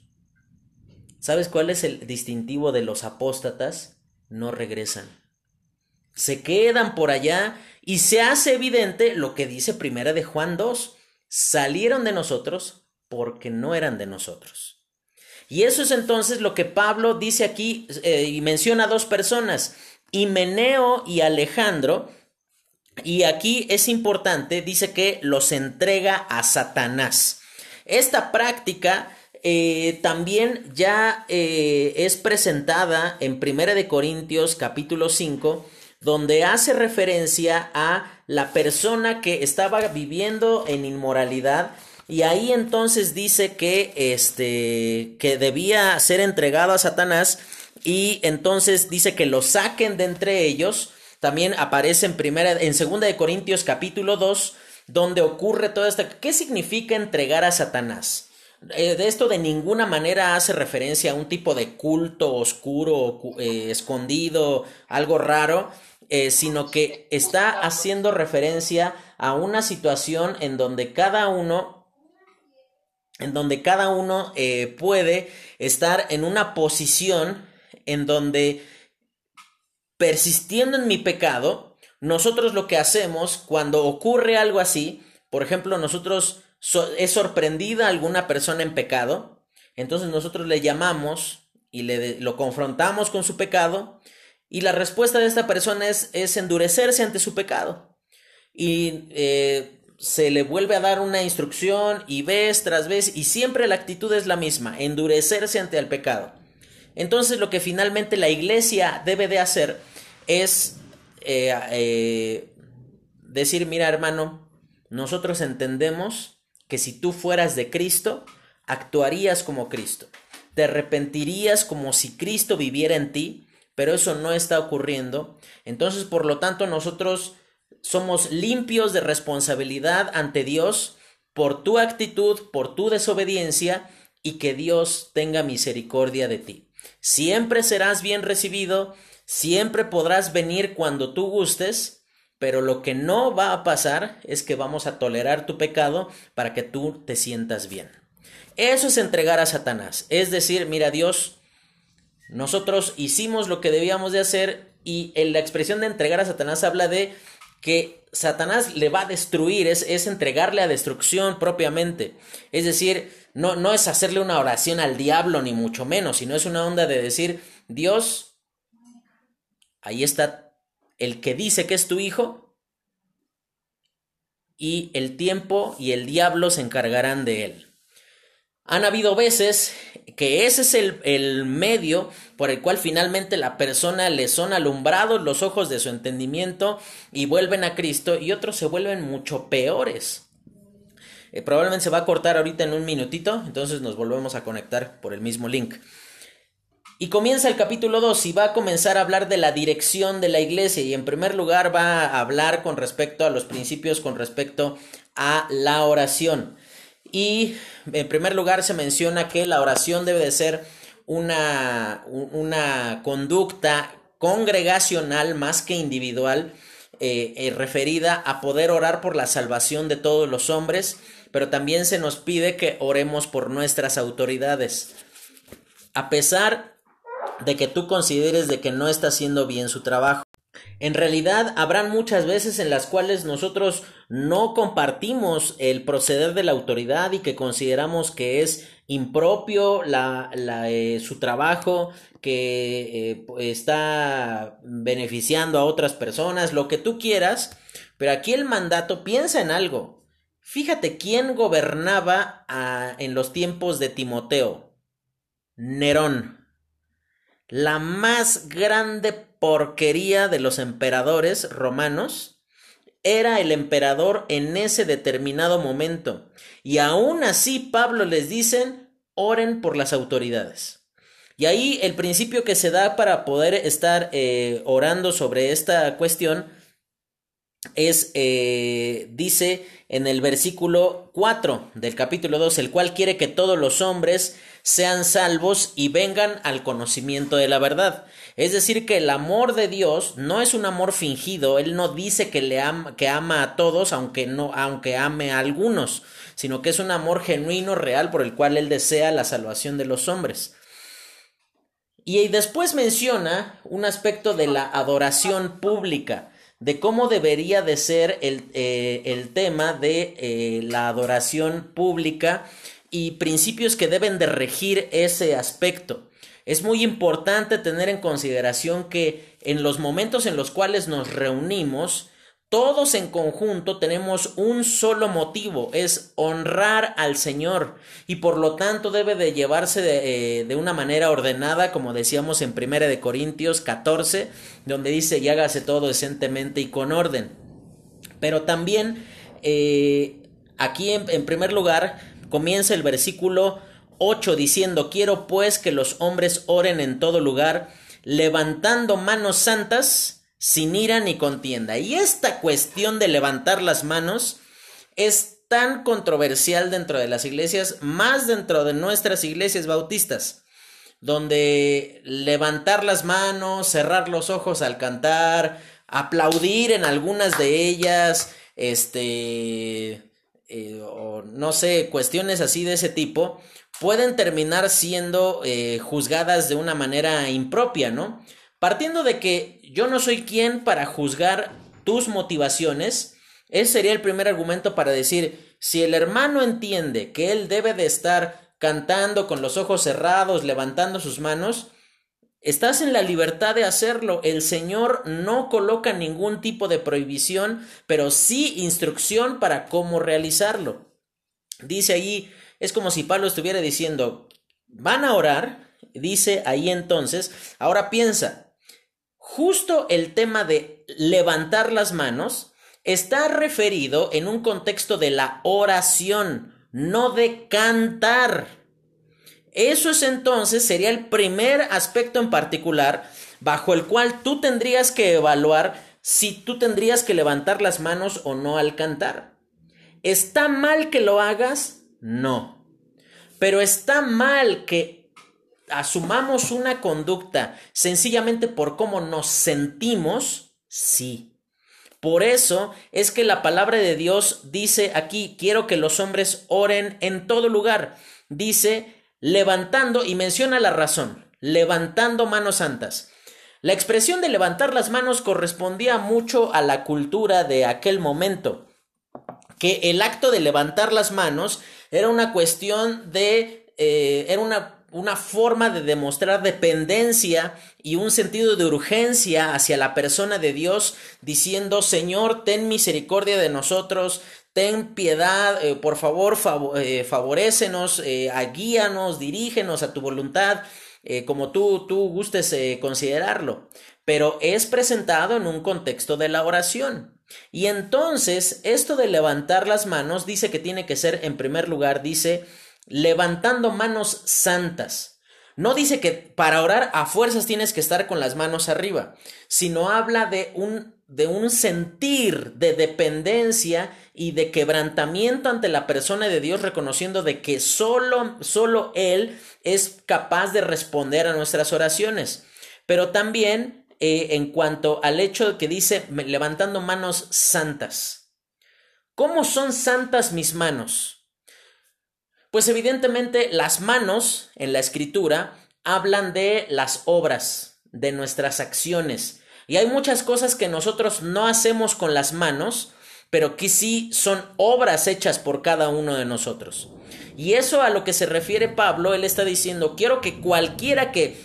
¿Sabes cuál es el distintivo de los apóstatas? No regresan. Se quedan por allá y se hace evidente lo que dice primera de Juan 2, salieron de nosotros porque no eran de nosotros. Y eso es entonces lo que Pablo dice aquí eh, y menciona a dos personas, Himeneo y Alejandro. Y aquí es importante, dice que los entrega a Satanás. Esta práctica eh, también ya eh, es presentada en 1 de Corintios capítulo 5, donde hace referencia a la persona que estaba viviendo en inmoralidad y ahí entonces dice que este que debía ser entregado a Satanás y entonces dice que lo saquen de entre ellos. También aparece en primera en segunda de Corintios capítulo 2 donde ocurre toda esta ¿Qué significa entregar a Satanás? Eh, de esto de ninguna manera hace referencia a un tipo de culto oscuro, eh, escondido, algo raro, eh, sino que está haciendo referencia a una situación en donde cada uno, en donde cada uno puede estar en una posición en donde persistiendo en mi pecado, nosotros lo que hacemos cuando ocurre algo así, por ejemplo, nosotros es sorprendida alguna persona en pecado, entonces nosotros le llamamos y le, lo confrontamos con su pecado y la respuesta de esta persona es, es endurecerse ante su pecado. Y eh, se le vuelve a dar una instrucción y vez tras vez y siempre la actitud es la misma, endurecerse ante el pecado. Entonces lo que finalmente la iglesia debe de hacer es eh, eh, decir, mira hermano, nosotros entendemos que si tú fueras de Cristo, actuarías como Cristo. Te arrepentirías como si Cristo viviera en ti, pero eso no está ocurriendo. Entonces, por lo tanto, nosotros somos limpios de responsabilidad ante Dios por tu actitud, por tu desobediencia y que Dios tenga misericordia de ti. Siempre serás bien recibido, siempre podrás venir cuando tú gustes, pero lo que no va a pasar es que vamos a tolerar tu pecado para que tú te sientas bien. Eso es entregar a Satanás. Es decir, mira Dios, nosotros hicimos lo que debíamos de hacer y en la expresión de entregar a Satanás habla de que Satanás le va a destruir, es, es entregarle a destrucción propiamente. Es decir, no, no es hacerle una oración al diablo ni mucho menos, sino es una onda de decir, Dios, ahí está el que dice que es tu hijo y el tiempo y el diablo se encargarán de él. Han habido veces que ese es el, medio por el cual finalmente la persona le son alumbrados los ojos de su entendimiento y vuelven a Cristo y otros se vuelven mucho peores. Eh, probablemente se va a cortar ahorita en un minutito, entonces nos volvemos a conectar por el mismo link. Y comienza el capítulo 2 y va a comenzar a hablar de la dirección de la iglesia y en primer lugar va a hablar con respecto a los principios con respecto a la oración. Y en primer lugar se menciona que la oración debe de ser una, una conducta congregacional más que individual, eh, eh, referida a poder orar por la salvación de todos los hombres, pero también se nos pide que oremos por nuestras autoridades. A pesar de que tú consideres de que no está haciendo bien su trabajo. En realidad, habrán muchas veces en las cuales nosotros no compartimos el proceder de la autoridad y que consideramos que es impropio la, eh, su trabajo, que eh, está beneficiando a otras personas, lo que tú quieras, pero aquí el mandato piensa en algo. Fíjate quién gobernaba ah, en los tiempos de Timoteo. Nerón la más grande porquería de los emperadores romanos era el emperador en ese determinado momento. Y aún así Pablo les dicen, oren por las autoridades. Y ahí el principio que se da para poder estar eh, orando sobre esta cuestión es, eh, dice en el versículo 4 del capítulo 2, el cual quiere que todos los hombres sean salvos y vengan al conocimiento de la verdad. Es decir, que el amor de Dios no es un amor fingido, Él no dice que, le ama, que ama a todos, aunque, no, aunque ame a algunos, sino que es un amor genuino, real, por el cual Él desea la salvación de los hombres. Y después menciona un aspecto de la adoración pública de cómo debería de ser el, eh, tema de eh, la adoración pública y principios que deben de regir ese aspecto. Es muy importante tener en consideración que en los momentos en los cuales nos reunimos, todos en conjunto tenemos un solo motivo, es honrar al Señor y por lo tanto debe de llevarse de, eh, una manera ordenada, como decíamos en 1 de Corintios 14, donde dice y hágase todo decentemente y con orden. Pero también eh, aquí en, en primer lugar comienza el versículo 8 diciendo quiero pues que los hombres oren en todo lugar, levantando manos santas, sin ira ni contienda. Y esta cuestión de levantar las manos es tan controversial dentro de las iglesias, más dentro de nuestras iglesias bautistas, donde levantar las manos, cerrar los ojos al cantar, aplaudir en algunas de ellas, este, eh, no sé, cuestiones así de ese tipo, pueden terminar siendo eh, juzgadas de una manera impropia, ¿no? Partiendo de que yo no soy quien para juzgar tus motivaciones, ese sería el primer argumento para decir, si el hermano entiende que él debe de estar cantando con los ojos cerrados, levantando sus manos, estás en la libertad de hacerlo. El Señor no coloca ningún tipo de prohibición, pero sí instrucción para cómo realizarlo. Dice allí, es como si Pablo estuviera diciendo, van a orar, dice ahí entonces, ahora piensa, justo el tema de levantar las manos está referido en un contexto de la oración, no de cantar. Eso es entonces, sería el primer aspecto en particular bajo el cual tú tendrías que evaluar si tú tendrías que levantar las manos o no al cantar. ¿Está mal que lo hagas? No. Pero está mal que asumamos una conducta sencillamente por cómo nos sentimos, sí. Por eso es que la palabra de Dios dice aquí, quiero que los hombres oren en todo lugar. Dice, levantando, y menciona la razón, levantando manos santas. La expresión de levantar las manos correspondía mucho a la cultura de aquel momento, que el acto de levantar las manos era una cuestión de, eh, era una una forma de demostrar dependencia y un sentido de urgencia hacia la persona de Dios, diciendo, Señor, ten misericordia de nosotros, ten piedad, eh, por favor, eh, favorécenos, eh, dirígenos a tu voluntad, como tú, tú gustes considerarlo. Pero es presentado en un contexto de la oración. Y entonces, esto de levantar las manos dice que tiene que ser, en primer lugar, dice, levantando manos santas. No dice que para orar a fuerzas tienes que estar con las manos arriba, sino habla de un, de un sentir de dependencia y de quebrantamiento ante la persona de Dios, reconociendo de que solo, solo Él es capaz de responder a nuestras oraciones. Pero también eh, en cuanto al hecho de que dice levantando manos santas. ¿Cómo son santas mis manos? Pues evidentemente las manos en la escritura hablan de las obras, de nuestras acciones. Y hay muchas cosas que nosotros no hacemos con las manos, pero que sí son obras hechas por cada uno de nosotros. Y eso a lo que se refiere Pablo, él está diciendo, quiero que cualquiera que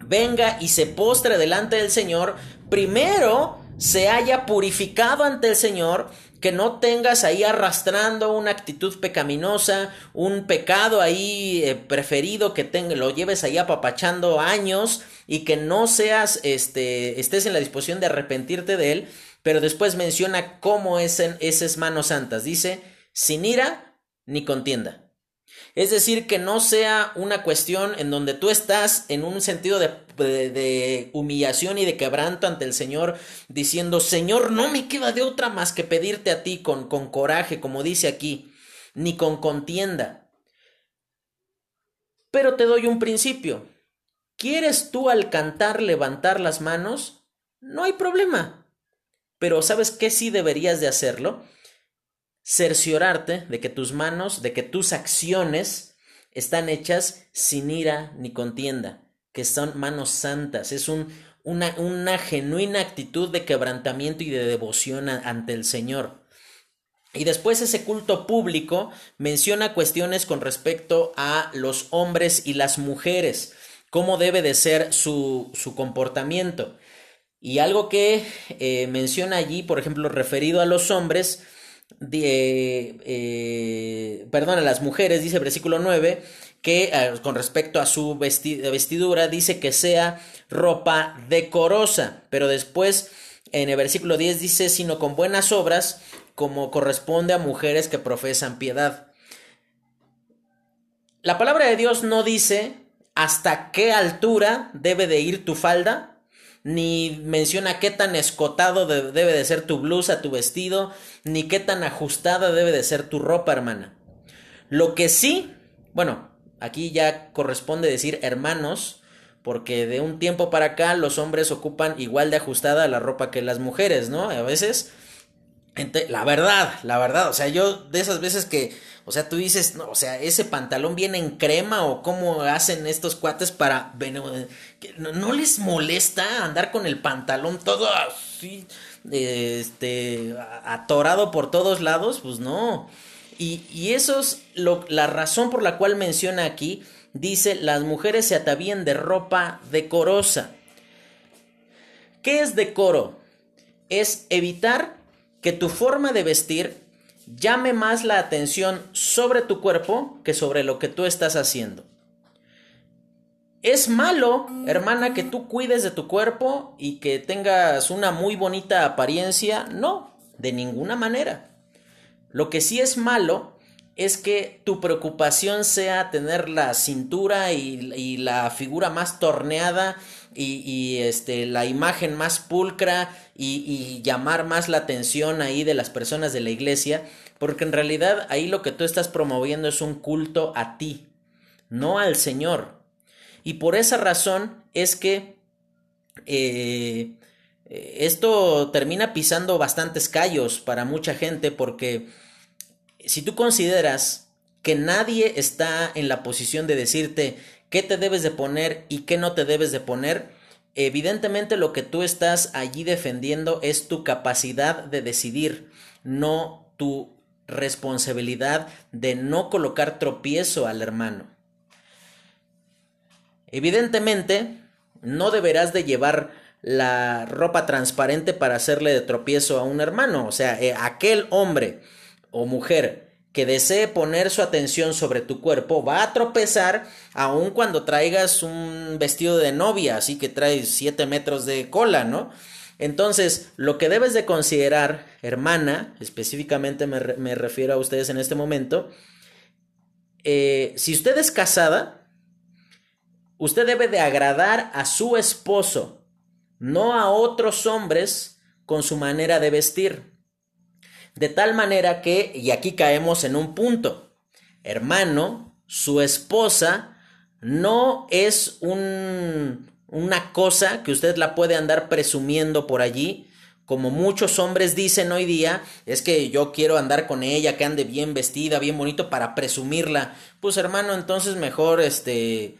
venga y se postre delante del Señor, primero se haya purificado ante el Señor que no tengas ahí arrastrando una actitud pecaminosa, un pecado ahí eh, preferido que lo lleves ahí apapachando años y que no seas, este, estés en la disposición de arrepentirte de él, pero después menciona cómo es en esas manos santas. Dice, sin ira ni contienda. Es decir, que no sea una cuestión en donde tú estás en un sentido de, humillación y de quebranto ante el Señor, diciendo, Señor, no me queda de otra más que pedirte a ti con, con coraje, como dice aquí, ni con contienda. Pero te doy un principio. ¿Quieres tú al cantar levantar las manos? No hay problema. Pero ¿sabes qué sí deberías de hacerlo? Cerciorarte de que tus manos, de que tus acciones están hechas sin ira ni contienda, que son manos santas, es un, una, genuina actitud de quebrantamiento y de devoción ante el Señor. Y después ese culto público menciona cuestiones con respecto a los hombres y las mujeres, cómo debe de ser su, su comportamiento. Y algo que eh, menciona allí, por ejemplo, referido a los hombres, eh, perdón, a las mujeres, dice versículo 9, que eh, con respecto a su vestidura dice que sea ropa decorosa, pero después en el versículo 10 dice, sino con buenas obras, como corresponde a mujeres que profesan piedad. La palabra de Dios no dice hasta qué altura debe de ir tu falda, ni menciona qué tan escotado debe de ser tu blusa, tu vestido, ni qué tan ajustada debe de ser tu ropa, hermana. Lo que sí, bueno, aquí ya corresponde decir hermanos, porque de un tiempo para acá los hombres ocupan igual de ajustada la ropa que las mujeres, ¿no? A veces, la verdad, la verdad, o sea, yo de esas veces que o sea, tú dices, no, o sea, ese pantalón viene en crema o cómo hacen estos cuates para... ¿No, les molesta andar con el pantalón todo así, este, atorado por todos lados? Pues no. Y, y eso es la razón por la cual menciona aquí, dice, las mujeres se atavían de ropa decorosa. ¿Qué es decoro? Es evitar que tu forma de vestir llame más la atención sobre tu cuerpo que sobre lo que tú estás haciendo. Es malo, hermana, que tú cuides de tu cuerpo y que tengas una muy bonita apariencia. No, de ninguna manera. Lo que sí es malo es que tu preocupación sea tener la cintura y, la figura más torneada y, este, la imagen más pulcra y, llamar más la atención ahí de las personas de la iglesia, porque en realidad ahí lo que tú estás promoviendo es un culto a ti, no al Señor. Y por esa razón es que eh, esto termina pisando bastantes callos para mucha gente, porque si tú consideras que nadie está en la posición de decirte qué te debes de poner y qué no te debes de poner, evidentemente lo que tú estás allí defendiendo es tu capacidad de decidir, no tu responsabilidad de no colocar tropiezo al hermano. Evidentemente, no deberás de llevar la ropa transparente para hacerle de tropiezo a un hermano, o sea, eh, aquel hombre o mujer que desee poner su atención sobre tu cuerpo va a tropezar aun cuando traigas un vestido de novia, así que traes 7 metros de cola, ¿no? Entonces, lo que debes de considerar, hermana, específicamente me, refiero a ustedes en este momento, eh, si usted es casada, usted debe de agradar a su esposo, no a otros hombres con su manera de vestir. De tal manera que, y aquí caemos en un punto, hermano, su esposa no es un, una cosa que usted la puede andar presumiendo por allí, como muchos hombres dicen hoy día, es que yo quiero andar con ella, que ande bien vestida, bien bonito para presumirla. Pues hermano, entonces mejor este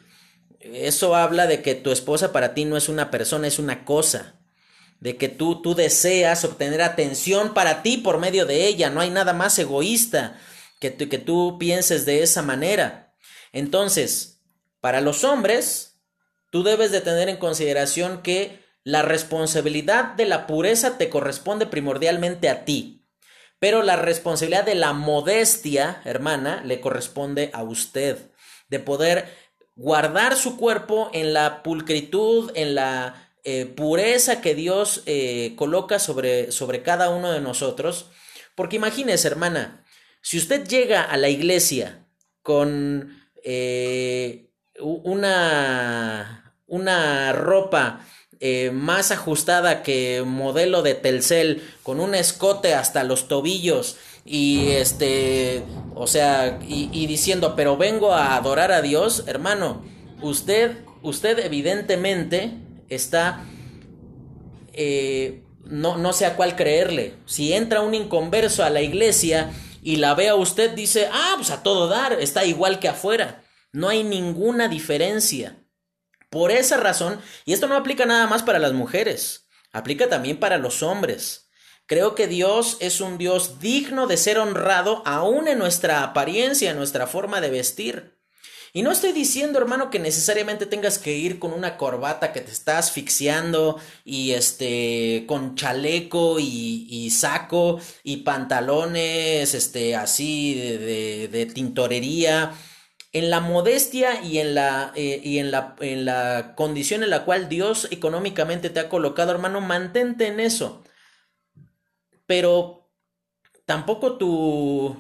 eso habla de que tu esposa para ti no es una persona, es una cosa de que tú, tú deseas obtener atención para ti por medio de ella. No hay nada más egoísta que, que tú pienses de esa manera. Entonces, para los hombres, tú debes de tener en consideración que la responsabilidad de la pureza te corresponde primordialmente a ti. Pero la responsabilidad de la modestia, hermana, le corresponde a usted. De poder guardar su cuerpo en la pulcritud, en la eh, pureza que Dios eh, coloca sobre, sobre cada uno de nosotros. Porque imagínese, hermana, si usted llega a la iglesia con eh, una, una ropa más ajustada que modelo de Telcel, con un escote hasta los tobillos y este, o sea, y, y diciendo, pero vengo a adorar a Dios, hermano, usted, usted evidentemente está, eh, no, no sé a cuál creerle. Si entra un inconverso a la iglesia y la ve a usted, dice, ah, pues a todo dar, está igual que afuera. No hay ninguna diferencia. Por esa razón, y esto no aplica nada más para las mujeres, aplica también para los hombres. Creo que Dios es un Dios digno de ser honrado aún en nuestra apariencia, en nuestra forma de vestir. Y no estoy diciendo, hermano, que necesariamente tengas que ir con una corbata que te está asfixiando y este con chaleco y, saco y pantalones este así de, de, tintorería. En la modestia y en la, eh, y en la, en la condición en la cual Dios económicamente te ha colocado, hermano, mantente en eso. Pero tampoco tu...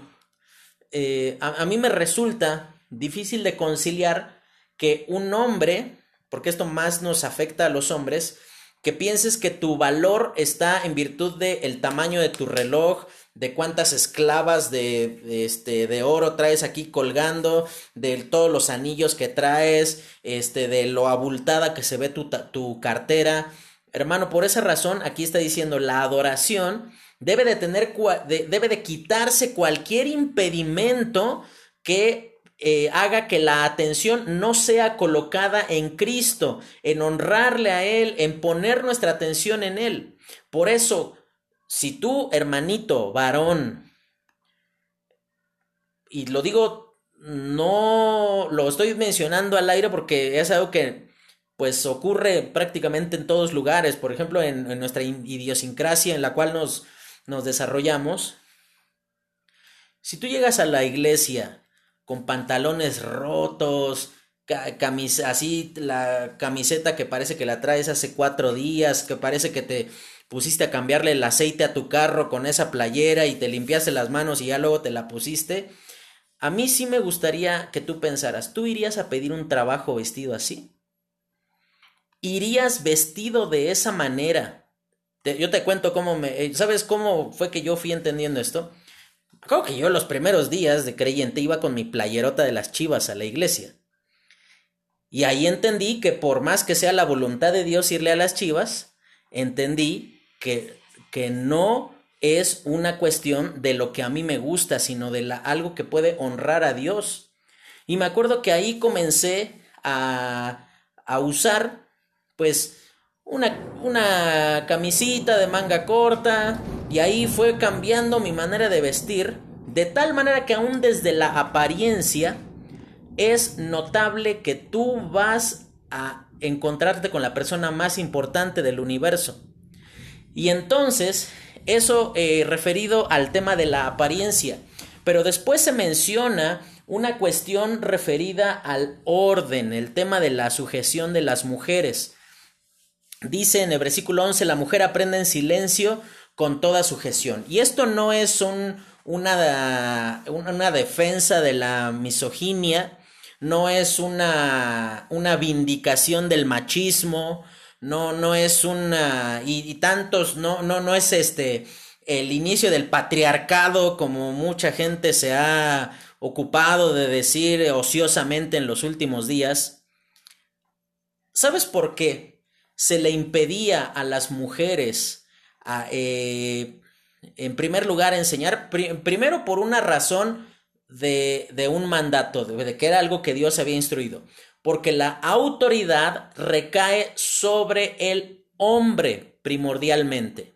Eh, a mí me resulta difícil de conciliar que un hombre, porque esto más nos afecta a los hombres, que pienses que tu valor está en virtud del el tamaño de tu reloj, de cuántas esclavas de, este, de oro traes aquí colgando, de todos los anillos que traes, este, de lo abultada que se ve tu, tu cartera. Hermano, por esa razón aquí está diciendo la adoración debe de tener, debe de quitarse cualquier impedimento que eh, haga que la atención no sea colocada en Cristo, en honrarle a Él, en poner nuestra atención en Él. Por eso, si tú, hermanito, varón, y lo digo, no lo estoy mencionando al aire porque es algo que pues ocurre prácticamente en todos lugares, por ejemplo, en, en nuestra idiosincrasia en la cual nos, nos desarrollamos. Si tú llegas a la iglesia con pantalones rotos, camisa, así la camiseta que parece que la traes hace cuatro días, que parece que te pusiste a cambiarle el aceite a tu carro con esa playera y te limpiaste las manos y ya luego te la pusiste. A mí sí me gustaría que tú pensaras, ¿tú irías a pedir un trabajo vestido así? ¿Irías vestido de esa manera? yo te cuento cómo me... ¿Sabes cómo fue que yo fui entendiendo esto? Creo que yo los primeros días de creyente iba con mi playerota de las chivas a la iglesia. Y ahí entendí que por más que sea la voluntad de Dios irle a las chivas, entendí que, que no es una cuestión de lo que a mí me gusta, sino de la, algo que puede honrar a Dios. Y me acuerdo que ahí comencé a, a usar, pues, una, una camisita de manga corta y ahí fue cambiando mi manera de vestir de tal manera que aún desde la apariencia es notable que tú vas a encontrarte con la persona más importante del universo. Y entonces, eso eh, referido al tema de la apariencia. Pero después se menciona una cuestión referida al orden, el tema de la sujeción de las mujeres. Dice en el versículo 11, la mujer aprende en silencio con toda sujeción. Y esto no es un, una, defensa de la misoginia, no es una, vindicación del machismo, no, no es una, y, tantos, no, no, no es este, el inicio del patriarcado como mucha gente se ha ocupado de decir ociosamente en los últimos días. ¿Sabes por qué? Se le impedía a las mujeres, eh, en primer lugar, enseñar, primero por una razón de, de un mandato, de, de que era algo que Dios había instruido, porque la autoridad recae sobre el hombre primordialmente.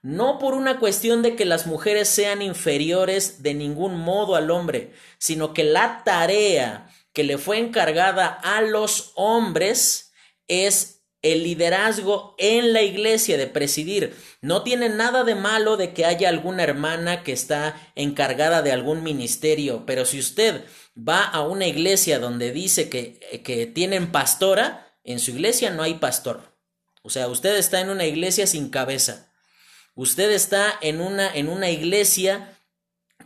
No por una cuestión de que las mujeres sean inferiores de ningún modo al hombre, sino que la tarea que le fue encargada a los hombres es el liderazgo en la iglesia de presidir. No tiene nada de malo de que haya alguna hermana que está encargada de algún ministerio, pero si usted va a una iglesia donde dice que, que tienen pastora, en su iglesia no hay pastor. O sea, usted está en una iglesia sin cabeza. Usted está en una, en una iglesia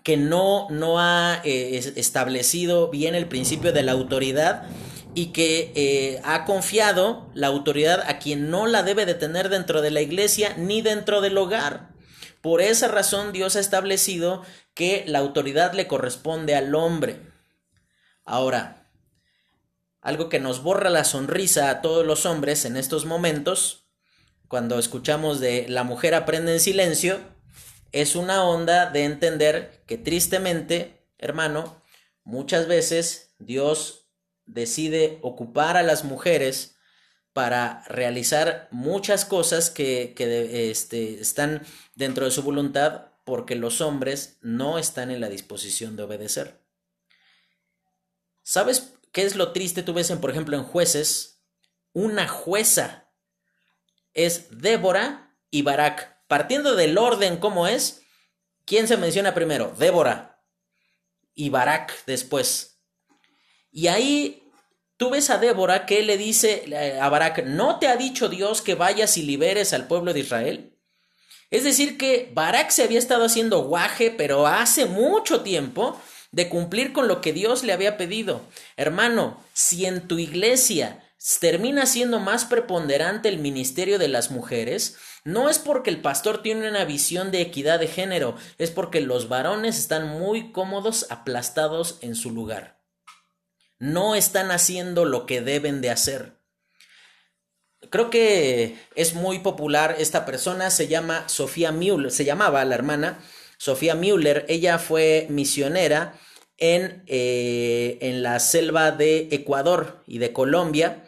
que no, no ha eh, establecido bien el principio de la autoridad y que eh, ha confiado la autoridad a quien no la debe de tener dentro de la iglesia ni dentro del hogar. Por esa razón Dios ha establecido que la autoridad le corresponde al hombre. Ahora, algo que nos borra la sonrisa a todos los hombres en estos momentos, cuando escuchamos de la mujer aprende en silencio, es una onda de entender que tristemente, hermano, muchas veces Dios decide ocupar a las mujeres para realizar muchas cosas que, que este, están dentro de su voluntad porque los hombres no están en la disposición de obedecer. ¿Sabes qué es lo triste? Tú ves, en, por ejemplo, en jueces, una jueza es Débora y Barak. Partiendo del orden como es, ¿quién se menciona primero? Débora y Barak después. Y ahí tú ves a Débora que le dice eh, a Barak, ¿no te ha dicho Dios que vayas y liberes al pueblo de Israel? Es decir, que Barak se había estado haciendo guaje, pero hace mucho tiempo, de cumplir con lo que Dios le había pedido. Hermano, si en tu iglesia termina siendo más preponderante el ministerio de las mujeres, no es porque el pastor tiene una visión de equidad de género, es porque los varones están muy cómodos aplastados en su lugar. No están haciendo lo que deben de hacer. Creo que es muy popular esta persona, se llama Sofía Müller, se llamaba la hermana Sofía Müller, ella fue misionera en, eh, en la selva de Ecuador y de Colombia,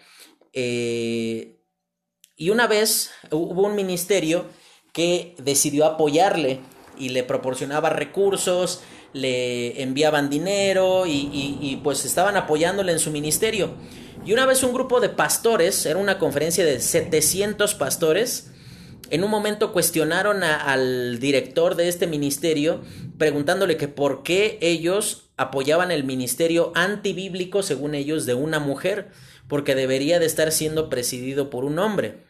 eh, y una vez hubo un ministerio que decidió apoyarle y le proporcionaba recursos, le enviaban dinero y, pues estaban apoyándole en su ministerio. Y una vez un grupo de pastores, era una conferencia de 700 pastores, en un momento cuestionaron al director de este ministerio preguntándole que por qué ellos apoyaban el ministerio antibíblico, según ellos, de una mujer, porque debería de estar siendo presidido por un hombre.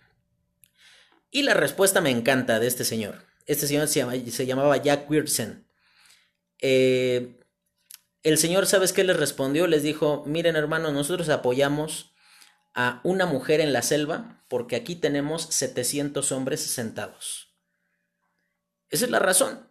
Y la respuesta me encanta de este señor. Este señor se, llamaba Jack Wirtsen. Eh, el Señor, ¿sabes qué les respondió? Les dijo, miren hermanos, nosotros apoyamos a una mujer en la selva porque aquí tenemos 700 hombres sentados. Esa es la razón.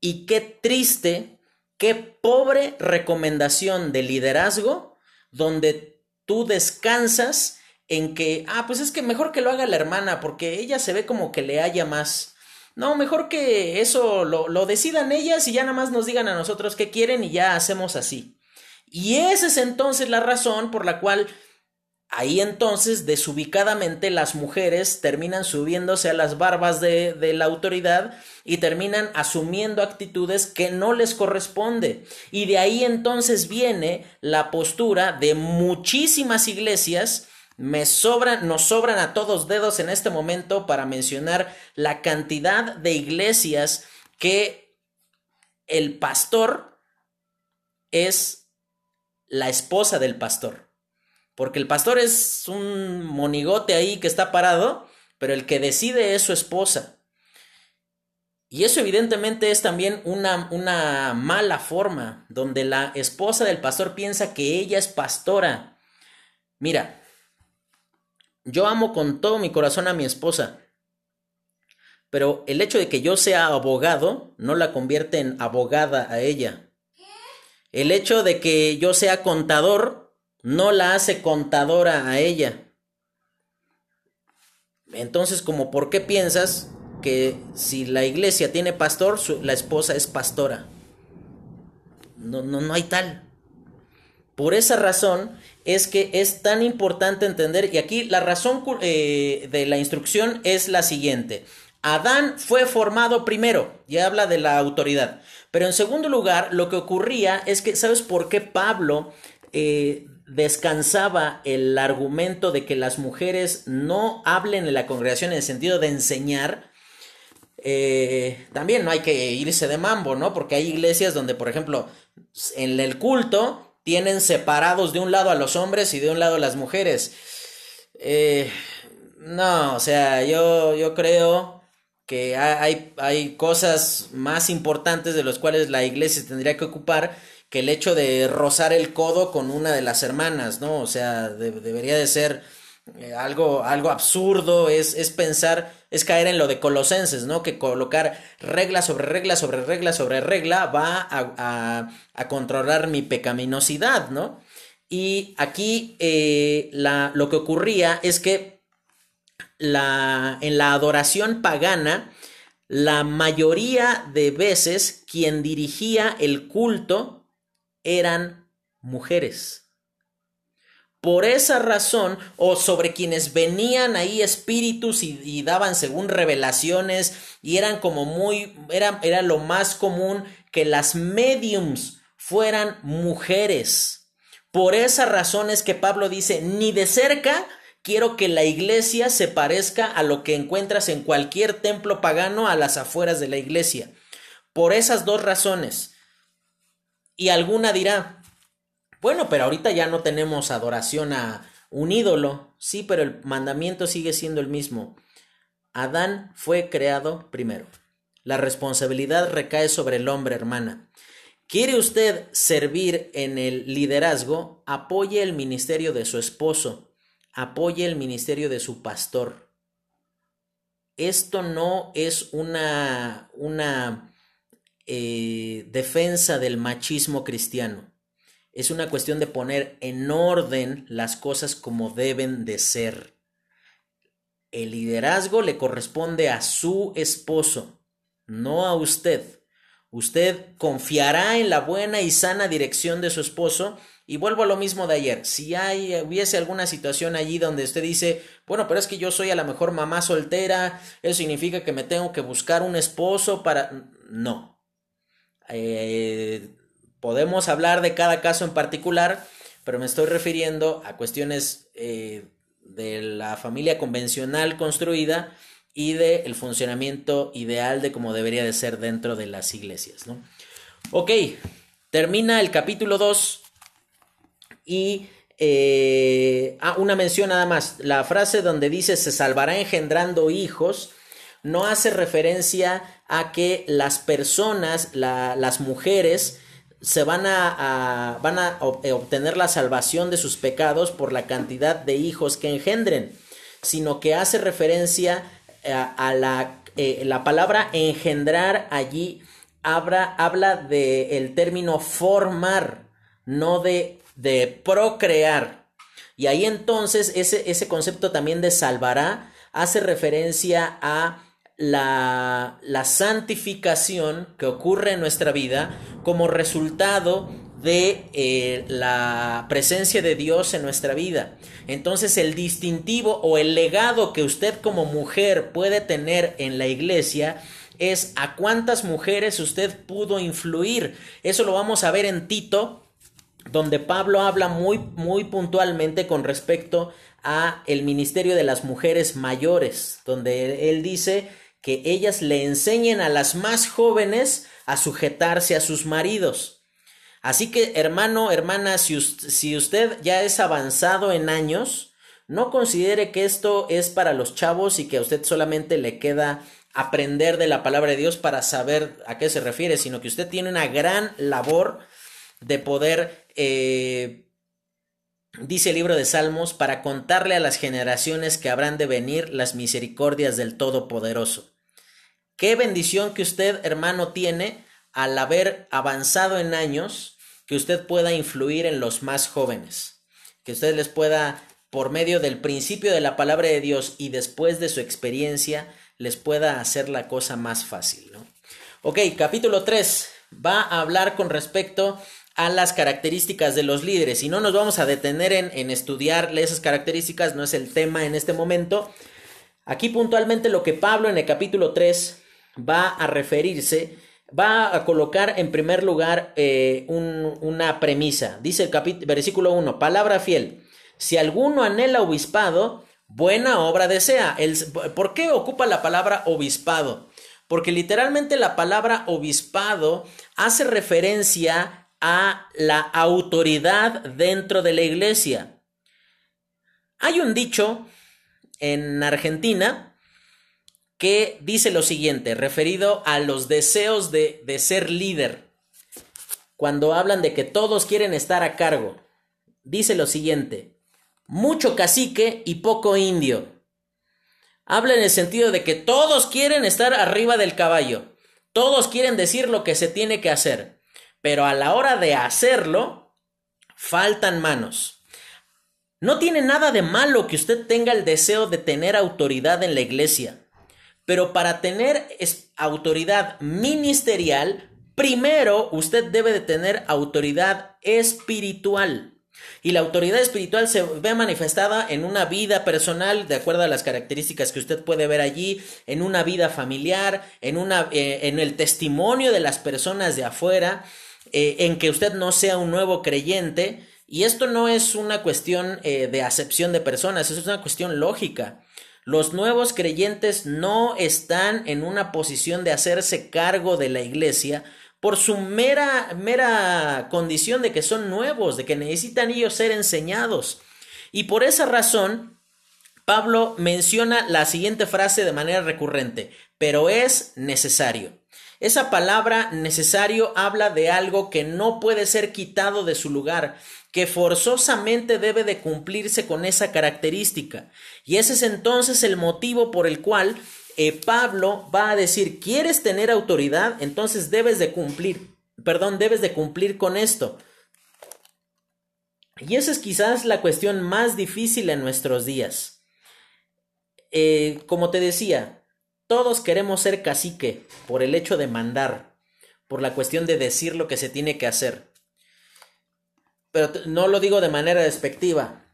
Y qué triste, qué pobre recomendación de liderazgo donde tú descansas en que, ah, pues es que mejor que lo haga la hermana porque ella se ve como que le haya más. No, mejor que eso lo, decidan ellas y ya nada más nos digan a nosotros qué quieren y ya hacemos así. Y esa es entonces la razón por la cual ahí entonces desubicadamente las mujeres terminan subiéndose a las barbas de, de, la autoridad y terminan asumiendo actitudes que no les corresponde. Y de ahí entonces viene la postura de muchísimas iglesias me sobran, nos sobran a todos dedos en este momento para mencionar la cantidad de iglesias que el pastor es la esposa del pastor. Porque el pastor es un monigote ahí que está parado, pero el que decide es su esposa. Y eso evidentemente es también una, una mala forma, donde la esposa del pastor piensa que ella es pastora. Mira, yo amo con todo mi corazón a mi esposa, pero el hecho de que yo sea abogado no la convierte en abogada a ella. El hecho de que yo sea contador no la hace contadora a ella. Entonces, como por qué piensas que si la iglesia tiene pastor, la esposa es pastora? No, no, no hay tal. Por esa razón es que es tan importante entender, y aquí la razón eh, de la instrucción es la siguiente. Adán fue formado primero, ya habla de la autoridad, pero en segundo lugar, lo que ocurría es que, ¿sabes por qué Pablo eh, descansaba el argumento de que las mujeres no hablen en la congregación en el sentido de enseñar? Eh, también no hay que irse de mambo, ¿no? Porque hay iglesias donde, por ejemplo, en el culto tienen separados de un lado a los hombres y de un lado a las mujeres. Eh, no, o sea, yo, yo creo que hay, hay cosas más importantes de las cuales la iglesia tendría que ocupar que el hecho de rozar el codo con una de las hermanas, ¿no? O sea, debería de ser eh, algo, algo absurdo, es, es pensar, es caer en lo de Colosenses, ¿no? Que colocar regla sobre regla sobre regla sobre regla va a, a, controlar mi pecaminosidad, ¿no? Y aquí eh, la, lo que ocurría es que la, en la adoración pagana, la mayoría de veces quien dirigía el culto eran mujeres. Por esa razón, o sobre quienes venían ahí espíritus y, daban según revelaciones, y eran como muy, era, era lo más común que las mediums fueran mujeres. Por esa razón es que Pablo dice, ni de cerca quiero que la iglesia se parezca a lo que encuentras en cualquier templo pagano a las afueras de la iglesia. Por esas dos razones. Y alguna dirá, bueno, pero ahorita ya no tenemos adoración a un ídolo. Sí, pero el mandamiento sigue siendo el mismo. Adán fue creado primero. La responsabilidad recae sobre el hombre, hermana. ¿Quiere usted servir en el liderazgo? Apoye el ministerio de su esposo. Apoye el ministerio de su pastor. Esto no es una, una eh, defensa del machismo cristiano. Es una cuestión de poner en orden las cosas como deben de ser. El liderazgo le corresponde a su esposo, no a usted. Usted confiará en la buena y sana dirección de su esposo. Y vuelvo a lo mismo de ayer. Si hay, hubiese alguna situación allí donde usted dice, bueno, pero es que yo soy a la mejor mamá soltera, eso significa que me tengo que buscar un esposo para... No, eh, podemos hablar de cada caso en particular, pero me estoy refiriendo a cuestiones eh, de la familia convencional construida y del funcionamiento ideal de cómo debería de ser dentro de las iglesias. ¿no? Ok, termina el capítulo 2 y eh, ah, una mención nada más. La frase donde dice se salvará engendrando hijos no hace referencia a que las personas, las mujeres, se van a, van a eh, obtener la salvación de sus pecados por la cantidad de hijos que engendren, sino que hace referencia eh, a, la, eh, la, palabra engendrar allí habla, habla del término formar, no de, de procrear. Y ahí entonces ese, ese concepto también de salvará hace referencia a la, santificación que ocurre en nuestra vida como resultado de eh, la presencia de Dios en nuestra vida. Entonces el distintivo o el legado que usted como mujer puede tener en la iglesia es a cuántas mujeres usted pudo influir. Eso lo vamos a ver en Tito, donde Pablo habla muy muy puntualmente con respecto a el ministerio de las mujeres mayores, donde él dice que ellas le enseñen a las más jóvenes a sujetarse a sus maridos. Así que, hermano, hermana, si, usted ya es avanzado en años, no considere que esto es para los chavos y que a usted solamente le queda aprender de la palabra de Dios para saber a qué se refiere, sino que usted tiene una gran labor de poder, eh, dice el libro de Salmos, para contarle a las generaciones que habrán de venir las misericordias del Todopoderoso. Qué bendición que usted, hermano, tiene al haber avanzado en años, que usted pueda influir en los más jóvenes, que usted les pueda, por medio del principio de la palabra de Dios y después de su experiencia, les pueda hacer la cosa más fácil. Ok, capítulo 3 va a hablar con respecto a las características de los líderes y no nos vamos a detener en, en estudiar esas características, no es el tema en este momento. Aquí puntualmente lo que Pablo en el capítulo 3 va a referirse, va a colocar en primer lugar eh, una premisa. Dice el versículo 1, palabra fiel. Si alguno anhela obispado, buena obra desea. El, ¿Por qué ocupa la palabra obispado? Porque literalmente la palabra obispado hace referencia a la autoridad dentro de la iglesia. Hay un dicho en Argentina que dice lo siguiente, referido a los deseos de, de ser líder. Cuando hablan de que todos quieren estar a cargo, dice lo siguiente, mucho cacique y poco indio. Habla en el sentido de que todos quieren estar arriba del caballo, todos quieren decir lo que se tiene que hacer, pero a la hora de hacerlo, faltan manos. No tiene nada de malo que usted tenga el deseo de tener autoridad en la iglesia. Pero para tener autoridad ministerial, primero usted debe de tener autoridad espiritual. Y la autoridad espiritual se ve manifestada en una vida personal, de acuerdo a las características que usted puede ver allí, en una vida familiar, en, una, eh, en el testimonio de las personas de afuera, eh, en que usted no sea un nuevo creyente. Y esto no es una cuestión eh, de acepción de personas, es una cuestión lógica. Los nuevos creyentes no están en una posición de hacerse cargo de la iglesia por su mera, mera condición de que son nuevos, de que necesitan ellos ser enseñados. Y por esa razón, Pablo menciona la siguiente frase de manera recurrente, pero es necesario. Esa palabra necesario habla de algo que no puede ser quitado de su lugar, que forzosamente debe de cumplirse con esa característica. Y ese es entonces el motivo por el cual eh, Pablo va a decir, ¿quieres tener autoridad? Entonces debes de cumplir, perdón, debes de cumplir con esto. Y esa es quizás la cuestión más difícil en nuestros días. Eh, como te decía, todos queremos ser cacique por el hecho de mandar, por la cuestión de decir lo que se tiene que hacer pero no lo digo de manera despectiva,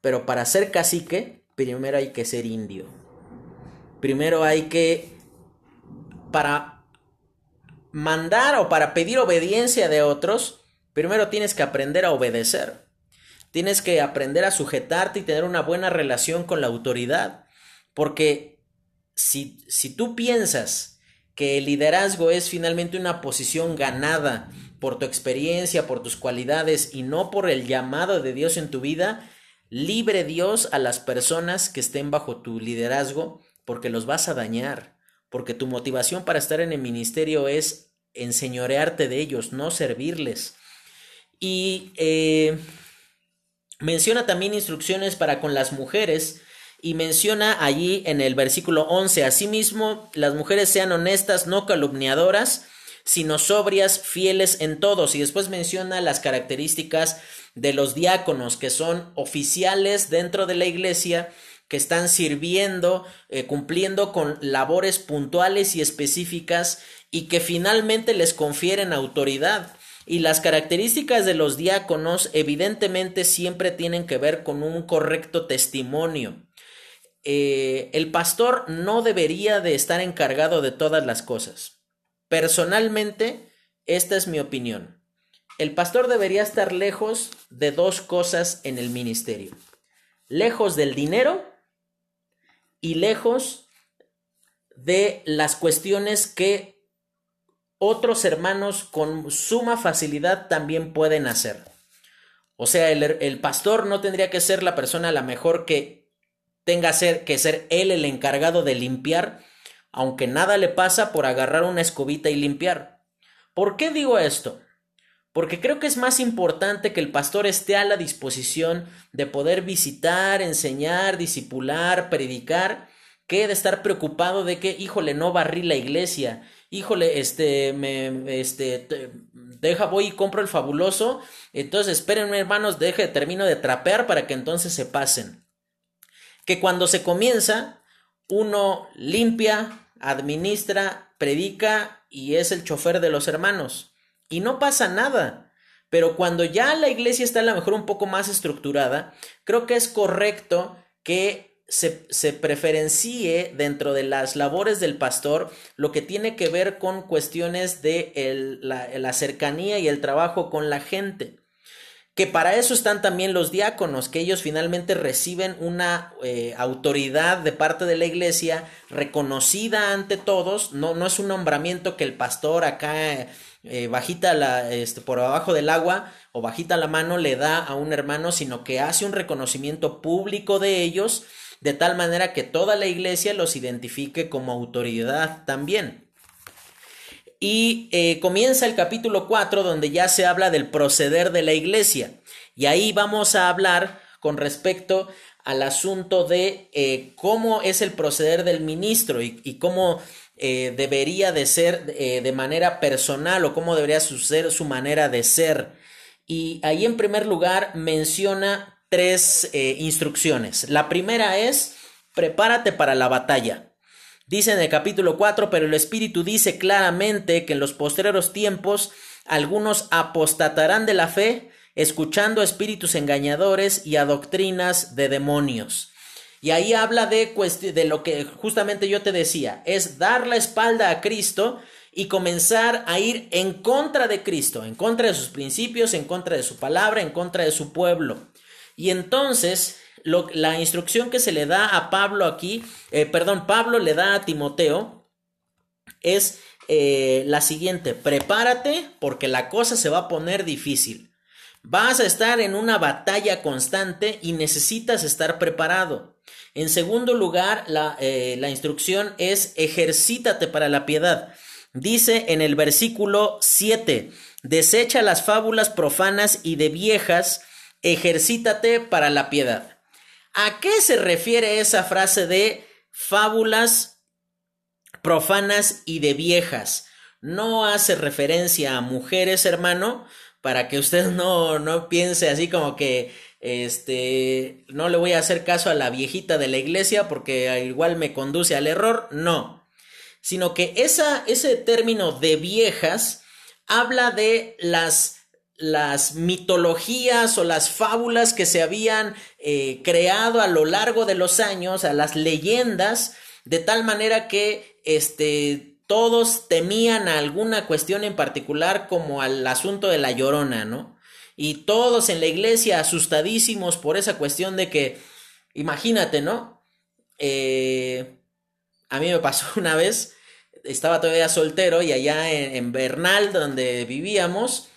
pero para ser cacique, primero hay que ser indio. Primero hay que, para mandar o para pedir obediencia de otros, primero tienes que aprender a obedecer. Tienes que aprender a sujetarte y tener una buena relación con la autoridad. Porque si, si tú piensas que el liderazgo es finalmente una posición ganada por tu experiencia, por tus cualidades y no por el llamado de Dios en tu vida, libre Dios a las personas que estén bajo tu liderazgo porque los vas a dañar, porque tu motivación para estar en el ministerio es enseñorearte de ellos, no servirles. Y eh, menciona también instrucciones para con las mujeres y menciona allí en el versículo 11, asimismo, las mujeres sean honestas, no calumniadoras, sino sobrias, fieles en todos. Y después menciona las características de los diáconos, que son oficiales dentro de la iglesia, que están sirviendo, eh, cumpliendo con labores puntuales y específicas y que finalmente les confieren autoridad. Y las características de los diáconos evidentemente siempre tienen que ver con un correcto testimonio. Eh, el pastor no debería de estar encargado de todas las cosas. Personalmente, esta es mi opinión. El pastor debería estar lejos de dos cosas en el ministerio. Lejos del dinero y lejos de las cuestiones que otros hermanos con suma facilidad también pueden hacer. O sea, el, pastor no tendría que ser la persona la mejor que tenga que ser él el encargado de limpiar aunque nada le pasa por agarrar una escobita y limpiar. ¿Por qué digo esto? Porque creo que es más importante que el pastor esté a la disposición de poder visitar, enseñar, disipular, predicar, que de estar preocupado de que, híjole, no barrí la iglesia, híjole, este, me, este, deja, voy y compro el fabuloso, entonces espérenme hermanos, deje, termino de trapear para que entonces se pasen. Que cuando se comienza, uno limpia, administra, predica y es el chofer de los hermanos. Y no pasa nada. Pero cuando ya la iglesia está a lo mejor un poco más estructurada, creo que es correcto que se, se, preferencie dentro de las labores del pastor lo que tiene que ver con cuestiones de la, la cercanía y el trabajo con la gente que para eso están también los diáconos, que ellos finalmente reciben una eh, autoridad de parte de la iglesia reconocida ante todos, no, no es un nombramiento que el pastor acá eh, bajita la, este, por abajo del agua o bajita la mano le da a un hermano, sino que hace un reconocimiento público de ellos, de tal manera que toda la iglesia los identifique como autoridad también. Y eh, comienza el capítulo 4 donde ya se habla del proceder de la iglesia. Y ahí vamos a hablar con respecto al asunto de eh, cómo es el proceder del ministro y, cómo eh, debería de ser de manera personal o cómo debería ser su manera de ser. Y ahí en primer lugar menciona tres instrucciones. La primera es, prepárate para la batalla. Dice en el capítulo 4, pero el Espíritu dice claramente que en los postreros tiempos algunos apostatarán de la fe escuchando a espíritus engañadores y a doctrinas de demonios. Y ahí habla de, de lo que justamente yo te decía, es dar la espalda a Cristo y comenzar a ir en contra de Cristo, en contra de sus principios, en contra de su palabra, en contra de su pueblo. Y entonces la instrucción que se le da a Pablo aquí, eh, perdón, Pablo le da a Timoteo, es eh, la siguiente, prepárate porque la cosa se va a poner difícil. Vas a estar en una batalla constante y necesitas estar preparado. En segundo lugar, la, eh, la instrucción es ejercítate para la piedad. Dice en el versículo 7, desecha las fábulas profanas y de viejas, ejercítate para la piedad. ¿A qué se refiere esa frase de fábulas profanas y de viejas? No hace referencia a mujeres, hermano, para que usted no, no piense así como que este no le voy a hacer caso a la viejita de la iglesia porque igual me conduce al error, no. Sino que esa, ese término de viejas habla de las las mitologías o las fábulas que se habían eh, creado a lo largo de los años, a las leyendas, de tal manera que este, todos temían a alguna cuestión en particular como al asunto de la llorona, ¿no? Y todos en la iglesia asustadísimos por esa cuestión de que, imagínate, ¿no? Eh, a mí me pasó una vez, estaba todavía soltero y allá en Bernal, donde vivíamos,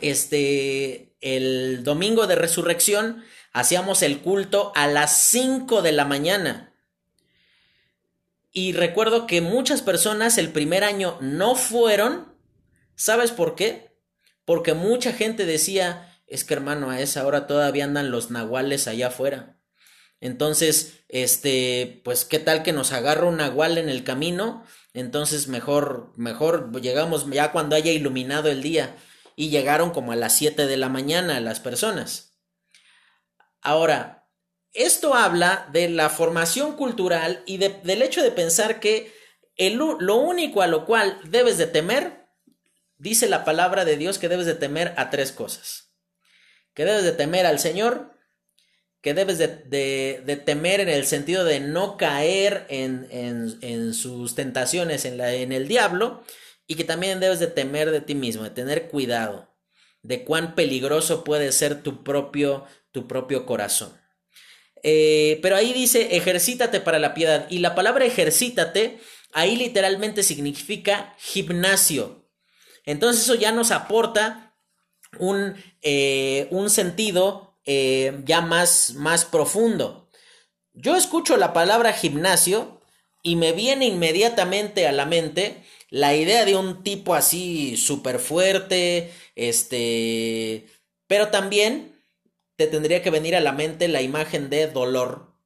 este, el domingo de resurrección hacíamos el culto a las 5 de la mañana. Y recuerdo que muchas personas el primer año no fueron. ¿Sabes por qué? Porque mucha gente decía, es que hermano, a esa hora todavía andan los nahuales allá afuera. Entonces, este, pues, ¿qué tal que nos agarra un nahual en el camino? Entonces, mejor, mejor llegamos ya cuando haya iluminado el día y llegaron como a las 7 de la mañana las personas. Ahora, esto habla de la formación cultural y del hecho de pensar que el, lo único a lo cual debes de temer, dice la palabra de Dios que debes de temer a tres cosas. Que debes de temer al Señor, que debes de, temer en el sentido de no caer en, en sus tentaciones en, la, en el diablo, y que también debes de temer de ti mismo, de tener cuidado de cuán peligroso puede ser tu propio, tu propio corazón. Eh, pero ahí dice ejercítate para la piedad y la palabra ejercítate ahí literalmente significa gimnasio. Entonces eso ya nos aporta un, eh, un sentido eh, ya más, más profundo. Yo escucho la palabra gimnasio y me viene inmediatamente a la mente la idea de un tipo así súper fuerte, este, pero también te tendría que venir a la mente la imagen de dolor,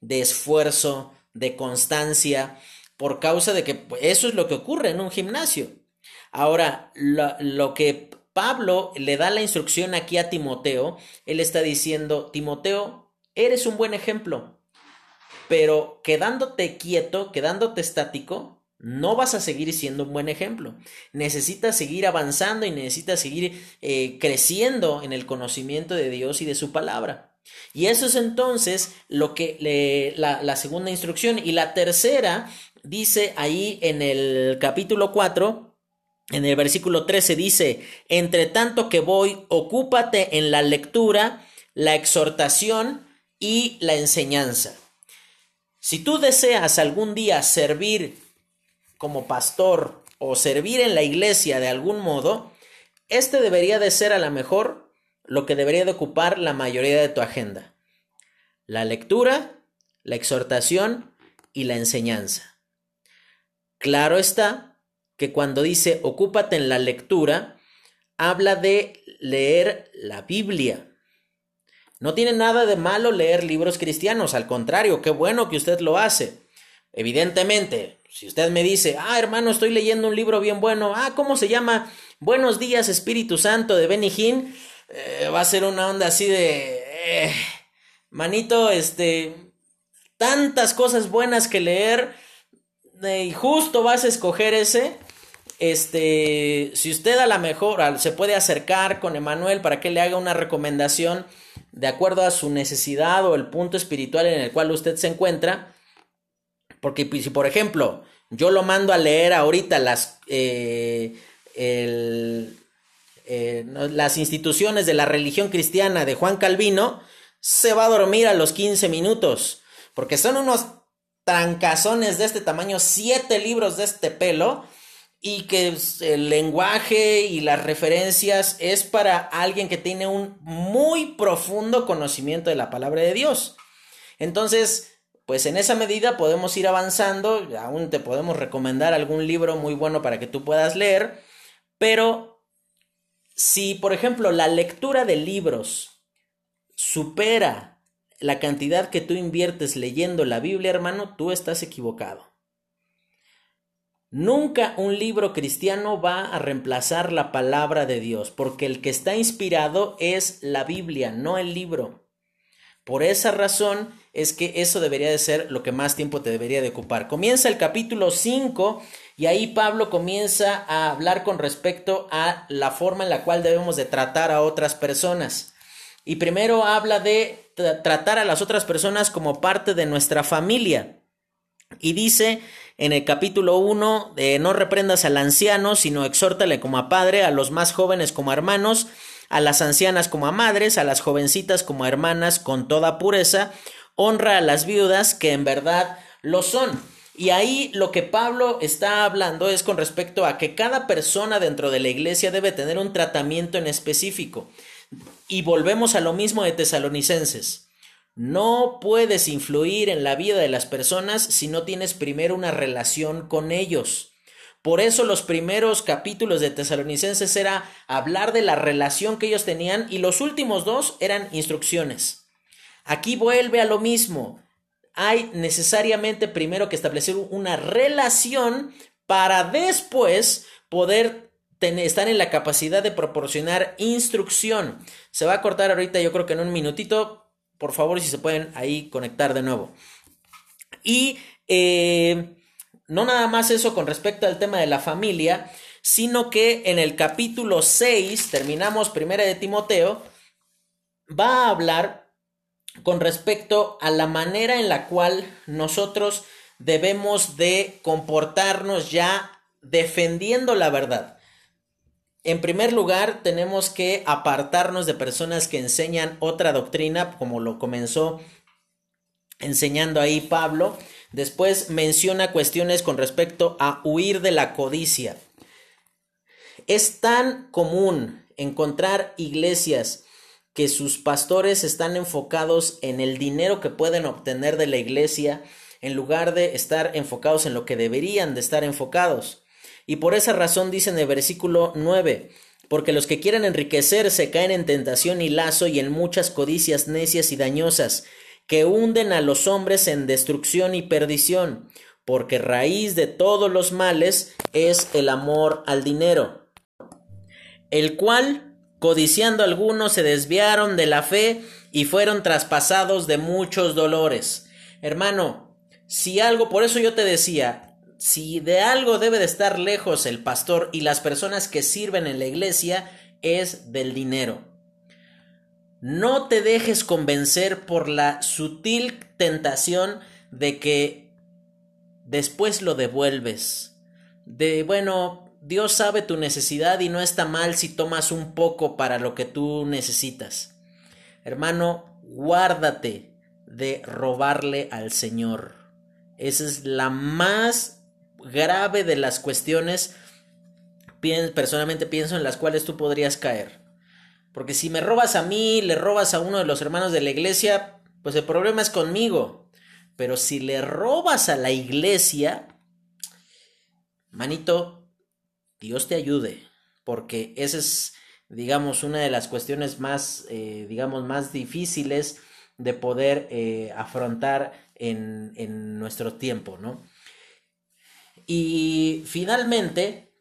de esfuerzo, de constancia, por causa de que pues, eso es lo que ocurre en un gimnasio. Ahora, lo, lo que Pablo le da la instrucción aquí a Timoteo, él está diciendo, Timoteo, eres un buen ejemplo, pero quedándote quieto, quedándote estático, no vas a seguir siendo un buen ejemplo. Necesitas seguir avanzando y necesitas seguir eh, creciendo en el conocimiento de Dios y de su palabra. Y eso es entonces lo que la, la segunda instrucción. Y la tercera dice ahí en el capítulo 4, en el versículo 13 dice, entre tanto que voy, ocúpate en la lectura, la exhortación y la enseñanza. Si tú deseas algún día servir como pastor o servir en la iglesia de algún modo, este debería de ser a lo mejor lo que debería de ocupar la mayoría de tu agenda. La lectura, la exhortación y la enseñanza. Claro está que cuando dice ocúpate en la lectura, habla de leer la Biblia. No tiene nada de malo leer libros cristianos, al contrario, qué bueno que usted lo hace. Evidentemente, si usted me dice, ah, hermano, estoy leyendo un libro bien bueno, ah, ¿cómo se llama? Buenos días, Espíritu Santo de Benny Hinn, eh, va a ser una onda así de, eh, manito, este, tantas cosas buenas que leer, eh, y justo vas a escoger ese, este, si usted a lo mejor se puede acercar con Emanuel para que le haga una recomendación de acuerdo a su necesidad o el punto espiritual en el cual usted se encuentra, porque pues, si por ejemplo yo lo mando a leer ahorita las, eh, eh, las instituciones de la religión cristiana de Juan Calvino, se va a dormir a los 15 minutos, porque son unos trancazones de este tamaño, siete libros de este pelo, y que el lenguaje y las referencias es para alguien que tiene un muy profundo conocimiento de la palabra de Dios. Entonces, pues en esa medida podemos ir avanzando, aún te podemos recomendar algún libro muy bueno para que tú puedas leer, pero si, por ejemplo, la lectura de libros supera la cantidad que tú inviertes leyendo la Biblia, hermano, tú estás equivocado. Nunca un libro cristiano va a reemplazar la palabra de Dios, porque el que está inspirado es la Biblia, no el libro. Por esa razón es que eso debería de ser lo que más tiempo te debería de ocupar. Comienza el capítulo 5 y ahí Pablo comienza a hablar con respecto a la forma en la cual debemos de tratar a otras personas. Y primero habla de tratar a las otras personas como parte de nuestra familia. Y dice en el capítulo 1 de no reprendas al anciano, sino exhórtale como a padre, a los más jóvenes como a hermanos, a las ancianas como a madres, a las jovencitas como a hermanas, con toda pureza, honra a las viudas que en verdad lo son. Y ahí lo que Pablo está hablando es con respecto a que cada persona dentro de la iglesia debe tener un tratamiento en específico. Y volvemos a lo mismo de tesalonicenses. No puedes influir en la vida de las personas si no tienes primero una relación con ellos. Por eso los primeros capítulos de Tesalonicenses era hablar de la relación que ellos tenían y los últimos dos eran instrucciones. Aquí vuelve a lo mismo. Hay necesariamente primero que establecer una relación para después poder estar en la capacidad de proporcionar instrucción. Se va a cortar ahorita yo creo que en un minutito, por favor, si se pueden ahí conectar de nuevo. Y eh, no nada más eso con respecto al tema de la familia, sino que en el capítulo 6, terminamos primera de Timoteo, va a hablar con respecto a la manera en la cual nosotros debemos de comportarnos ya defendiendo la verdad. En primer lugar, tenemos que apartarnos de personas que enseñan otra doctrina, como lo comenzó enseñando ahí Pablo. Después menciona cuestiones con respecto a huir de la codicia. Es tan común encontrar iglesias que sus pastores están enfocados en el dinero que pueden obtener de la iglesia en lugar de estar enfocados en lo que deberían de estar enfocados. Y por esa razón dice en el versículo 9, porque los que quieren enriquecerse caen en tentación y lazo y en muchas codicias necias y dañosas, que hunden a los hombres en destrucción y perdición, porque raíz de todos los males es el amor al dinero, el cual, codiciando algunos, se desviaron de la fe y fueron traspasados de muchos dolores. Hermano, si algo, por eso yo te decía, si de algo debe de estar lejos el pastor y las personas que sirven en la iglesia, es del dinero. No te dejes convencer por la sutil tentación de que después lo devuelves. De, bueno, Dios sabe tu necesidad y no está mal si tomas un poco para lo que tú necesitas. Hermano, guárdate de robarle al Señor. Esa es la más grave de las cuestiones, personalmente pienso en las cuales tú podrías caer. Porque si me robas a mí, le robas a uno de los hermanos de la iglesia, pues el problema es conmigo. Pero si le robas a la iglesia, manito, Dios te ayude. Porque esa es, digamos, una de las cuestiones más, eh, digamos, más difíciles de poder eh, afrontar en, en nuestro tiempo, ¿no? Y finalmente,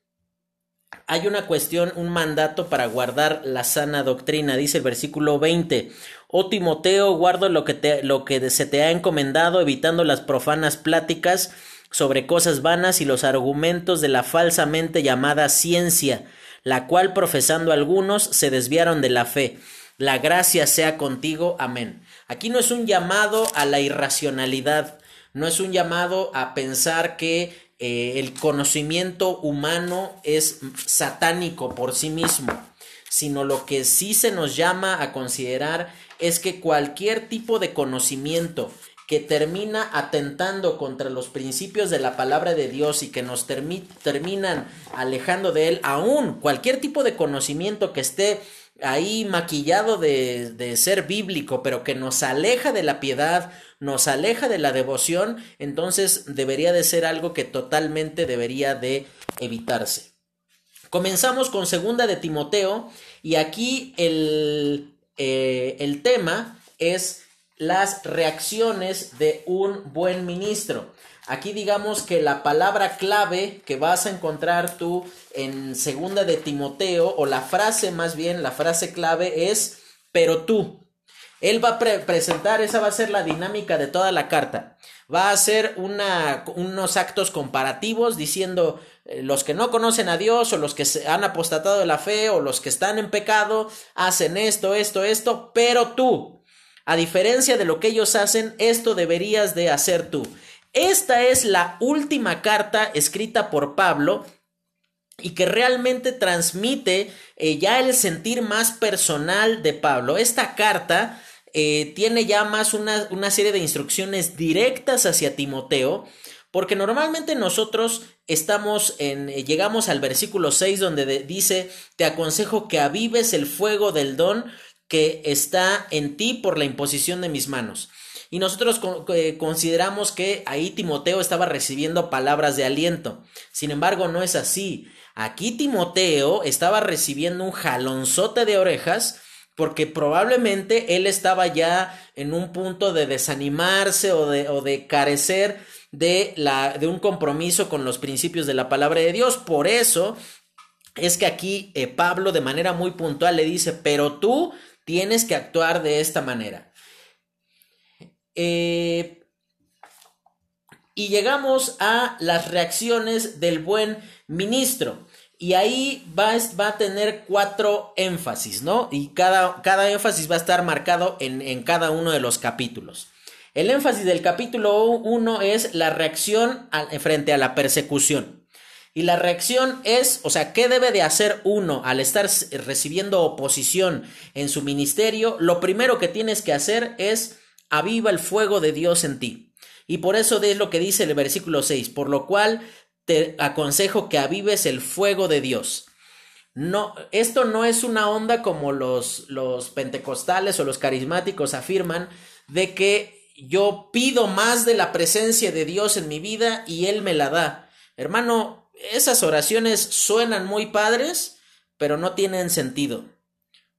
hay una cuestión, un mandato para guardar la sana doctrina, dice el versículo 20. Oh Timoteo, guardo lo que, te, lo que se te ha encomendado, evitando las profanas pláticas sobre cosas vanas y los argumentos de la falsamente llamada ciencia, la cual profesando algunos se desviaron de la fe. La gracia sea contigo. Amén. Aquí no es un llamado a la irracionalidad, no es un llamado a pensar que eh, el conocimiento humano es satánico por sí mismo, sino lo que sí se nos llama a considerar es que cualquier tipo de conocimiento que termina atentando contra los principios de la palabra de Dios y que nos terminan alejando de él, aún cualquier tipo de conocimiento que esté ahí maquillado de, de, ser bíblico, pero que nos aleja de la piedad, nos aleja de la devoción, entonces debería de ser algo que totalmente debería de evitarse. Comenzamos con segunda de Timoteo y aquí el, eh, el tema es las reacciones de un buen ministro. Aquí digamos que la palabra clave que vas a encontrar tú en segunda de Timoteo o la frase más bien, la frase clave es pero tú. Él va a presentar, esa va a ser la dinámica de toda la carta. Va a hacer una, unos actos comparativos diciendo eh, los que no conocen a Dios o los que se han apostatado de la fe o los que están en pecado hacen esto, esto, esto, pero tú, a diferencia de lo que ellos hacen, esto deberías de hacer tú. Esta es la última carta escrita por Pablo y que realmente transmite eh, ya el sentir más personal de Pablo. Esta carta eh, tiene ya más una, una serie de instrucciones directas hacia Timoteo, porque normalmente nosotros estamos en, eh, llegamos al versículo 6 donde dice, te aconsejo que avives el fuego del don que está en ti por la imposición de mis manos. Y nosotros eh, consideramos que ahí Timoteo estaba recibiendo palabras de aliento. Sin embargo, no es así. Aquí Timoteo estaba recibiendo un jalonzote de orejas porque probablemente él estaba ya en un punto de desanimarse o de, o de carecer de, la, de un compromiso con los principios de la palabra de Dios. Por eso es que aquí eh, Pablo de manera muy puntual le dice, pero tú Tienes que actuar de esta manera. Eh, y llegamos a las reacciones del buen ministro. Y ahí va, va, a tener cuatro énfasis, ¿no? Y cada, cada énfasis va a estar marcado en, en, cada uno de los capítulos. El énfasis del capítulo 1 es la reacción frente a la persecución. Y la reacción es, o sea, ¿qué debe de hacer uno al estar recibiendo oposición en su ministerio? Lo primero que tienes que hacer es aviva el fuego de Dios en ti. Y por eso es lo que dice el versículo 6, por lo cual te aconsejo que avives el fuego de Dios. No, esto no es una onda como los, los pentecostales o los carismáticos afirman de que yo pido más de la presencia de Dios en mi vida y Él me la da. Hermano, esas oraciones suenan muy padres, pero no tienen sentido.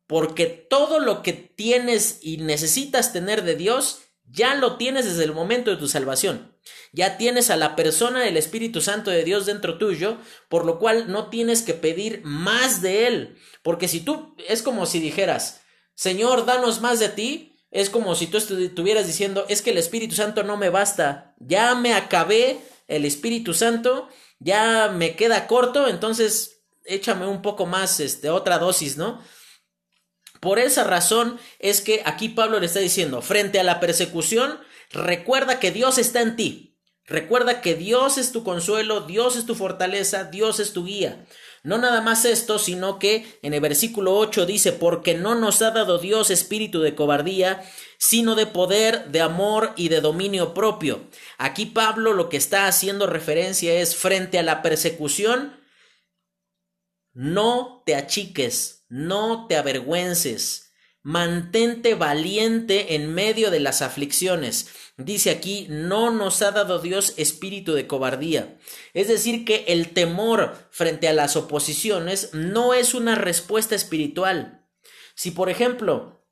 Porque todo lo que tienes y necesitas tener de Dios, ya lo tienes desde el momento de tu salvación. Ya tienes a la persona del Espíritu Santo de Dios dentro tuyo, por lo cual no tienes que pedir más de Él. Porque si tú, es como si dijeras, Señor, danos más de ti, es como si tú estuvieras diciendo, es que el Espíritu Santo no me basta, ya me acabé el Espíritu Santo ya me queda corto, entonces échame un poco más, este, otra dosis, ¿no? Por esa razón es que aquí Pablo le está diciendo, frente a la persecución, recuerda que Dios está en ti. Recuerda que Dios es tu consuelo, Dios es tu fortaleza, Dios es tu guía. No nada más esto, sino que en el versículo 8 dice, porque no nos ha dado Dios espíritu de cobardía, sino de poder, de amor y de dominio propio. Aquí Pablo lo que está haciendo referencia es frente a la persecución, no te achiques, no te avergüences, mantente valiente en medio de las aflicciones. Dice aquí, no nos ha dado Dios espíritu de cobardía. Es decir, que el temor frente a las oposiciones no es una respuesta espiritual. Si, por ejemplo,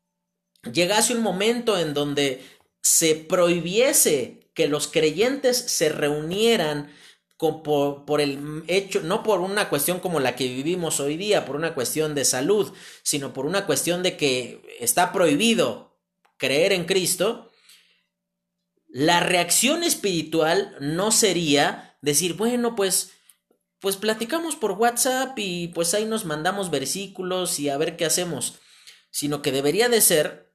llegase un momento en donde se prohibiese que los creyentes se reunieran por, por, el hecho, no por una cuestión como la que vivimos hoy día, por una cuestión de salud, sino por una cuestión de que está prohibido creer en Cristo, la reacción espiritual no sería decir, bueno, pues pues platicamos por WhatsApp y pues ahí nos mandamos versículos y a ver qué hacemos, sino que debería de ser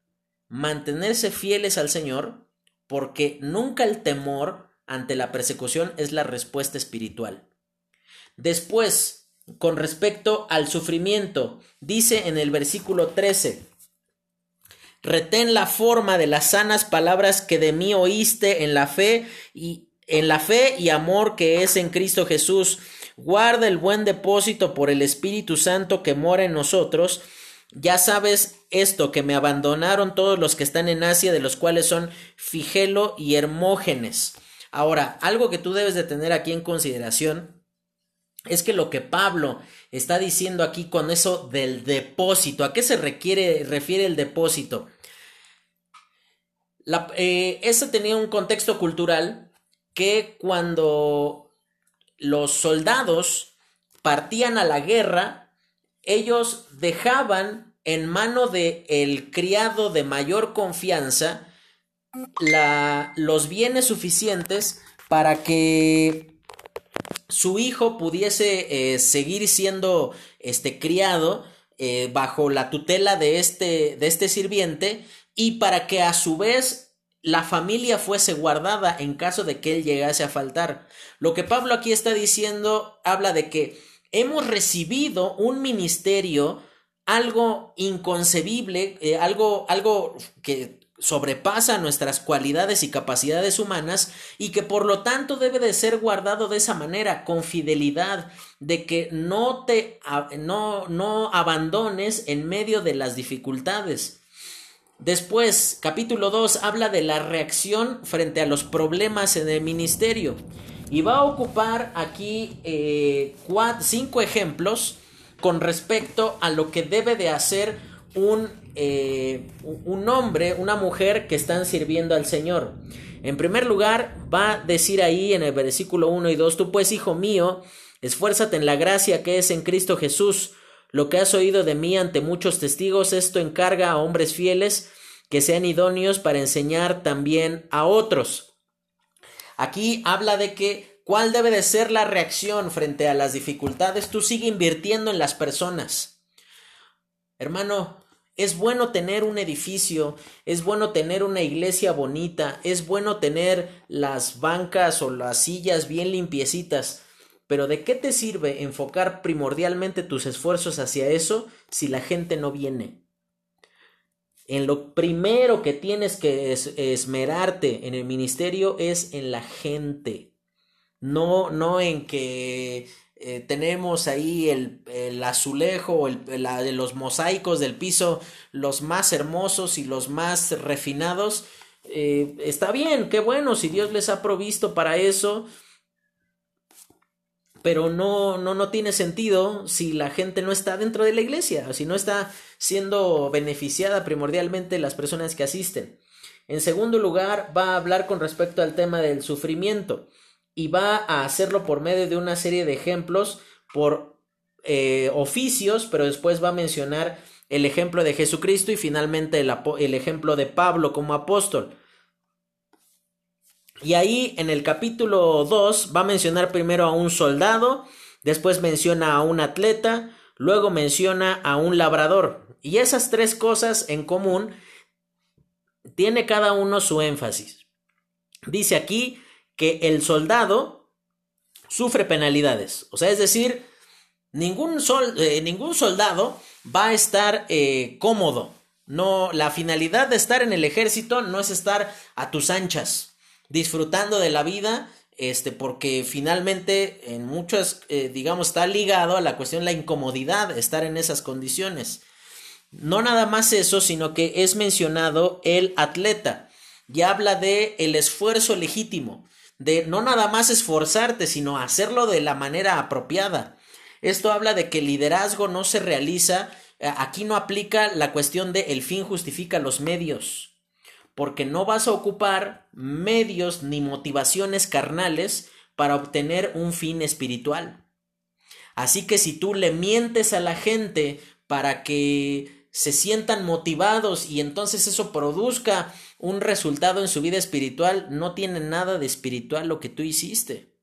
mantenerse fieles al Señor, porque nunca el temor ante la persecución es la respuesta espiritual. Después, con respecto al sufrimiento, dice en el versículo 13, retén la forma de las sanas palabras que de mí oíste en la fe y en la fe y amor que es en Cristo Jesús. Guarda el buen depósito por el Espíritu Santo que mora en nosotros. Ya sabes esto, que me abandonaron todos los que están en Asia, de los cuales son Figelo y Hermógenes. Ahora, algo que tú debes de tener aquí en consideración es que lo que Pablo está diciendo aquí con eso del depósito, ¿a qué se refiere el depósito? La, eh, tenía un contexto cultural que cuando los soldados partían a la guerra, ellos dejaban en mano de el criado de mayor confianza los bienes suficientes para que su hijo pudiese eh, seguir siendo este criado eh, bajo la tutela de este, de este sirviente y para que a su vez la familia fuese guardada en caso de que él llegase a faltar. Lo que Pablo aquí está diciendo habla de que hemos recibido un ministerio algo inconcebible, eh, algo, algo que sobrepasa nuestras cualidades y capacidades humanas y que por lo tanto debe de ser guardado de esa manera, con fidelidad, de que no te no, no abandones en medio de las dificultades. Después, capítulo 2 habla de la reacción frente a los problemas en el ministerio y va a ocupar aquí eh, cinco ejemplos con respecto a lo que debe de hacer un, eh, un hombre, una mujer que están sirviendo al Señor. En primer lugar, va a decir ahí en el versículo 1 y 2, tú pues, hijo mío, esfuérzate en la gracia que es en Cristo Jesús. Lo que has oído de mí ante muchos testigos, esto encarga a hombres fieles que sean idóneos para enseñar también a otros. Aquí habla de que cuál debe de ser la reacción frente a las dificultades. Tú sigue invirtiendo en las personas. Hermano, es bueno tener un edificio, es bueno tener una iglesia bonita, es bueno tener las bancas o las sillas bien limpiecitas, pero ¿de qué te sirve enfocar primordialmente tus esfuerzos hacia eso si la gente no viene? En lo primero que tienes que esmerarte en el ministerio es en la gente. No, no en que eh, tenemos ahí el, el azulejo, el, los mosaicos del piso, los más hermosos y los más refinados. Eh, está bien, qué bueno, si Dios les ha provisto para eso, pero no, no, no tiene sentido si la gente no está dentro de la iglesia, si no está siendo beneficiada primordialmente las personas que asisten. En segundo lugar, va a hablar con respecto al tema del sufrimiento y va a hacerlo por medio de una serie de ejemplos por eh, oficios, pero después va a mencionar el ejemplo de Jesucristo y finalmente el, el ejemplo de Pablo como apóstol. Y ahí en el capítulo 2 va a mencionar primero a un soldado, después menciona a un atleta, luego menciona a un labrador. Y esas tres cosas en común tiene cada uno su énfasis. Dice aquí que el soldado sufre penalidades. O sea, es decir, ningún, eh, ningún soldado va a estar eh, cómodo. No, la finalidad de estar en el ejército no es estar a tus anchas, disfrutando de la vida, este, porque finalmente en muchas, eh, digamos, está ligado a la cuestión la incomodidad estar en esas condiciones. No nada más eso, sino que es mencionado el atleta y habla de el esfuerzo legítimo, de no nada más esforzarte, sino hacerlo de la manera apropiada. Esto habla de que el liderazgo no se realiza, eh, aquí no aplica la cuestión de el fin justifica los medios, porque no vas a ocupar medios ni motivaciones carnales para obtener un fin espiritual. Así que si tú le mientes a la gente para que se sientan motivados y entonces eso produzca un resultado en su vida espiritual, no tiene nada de espiritual lo que tú hiciste.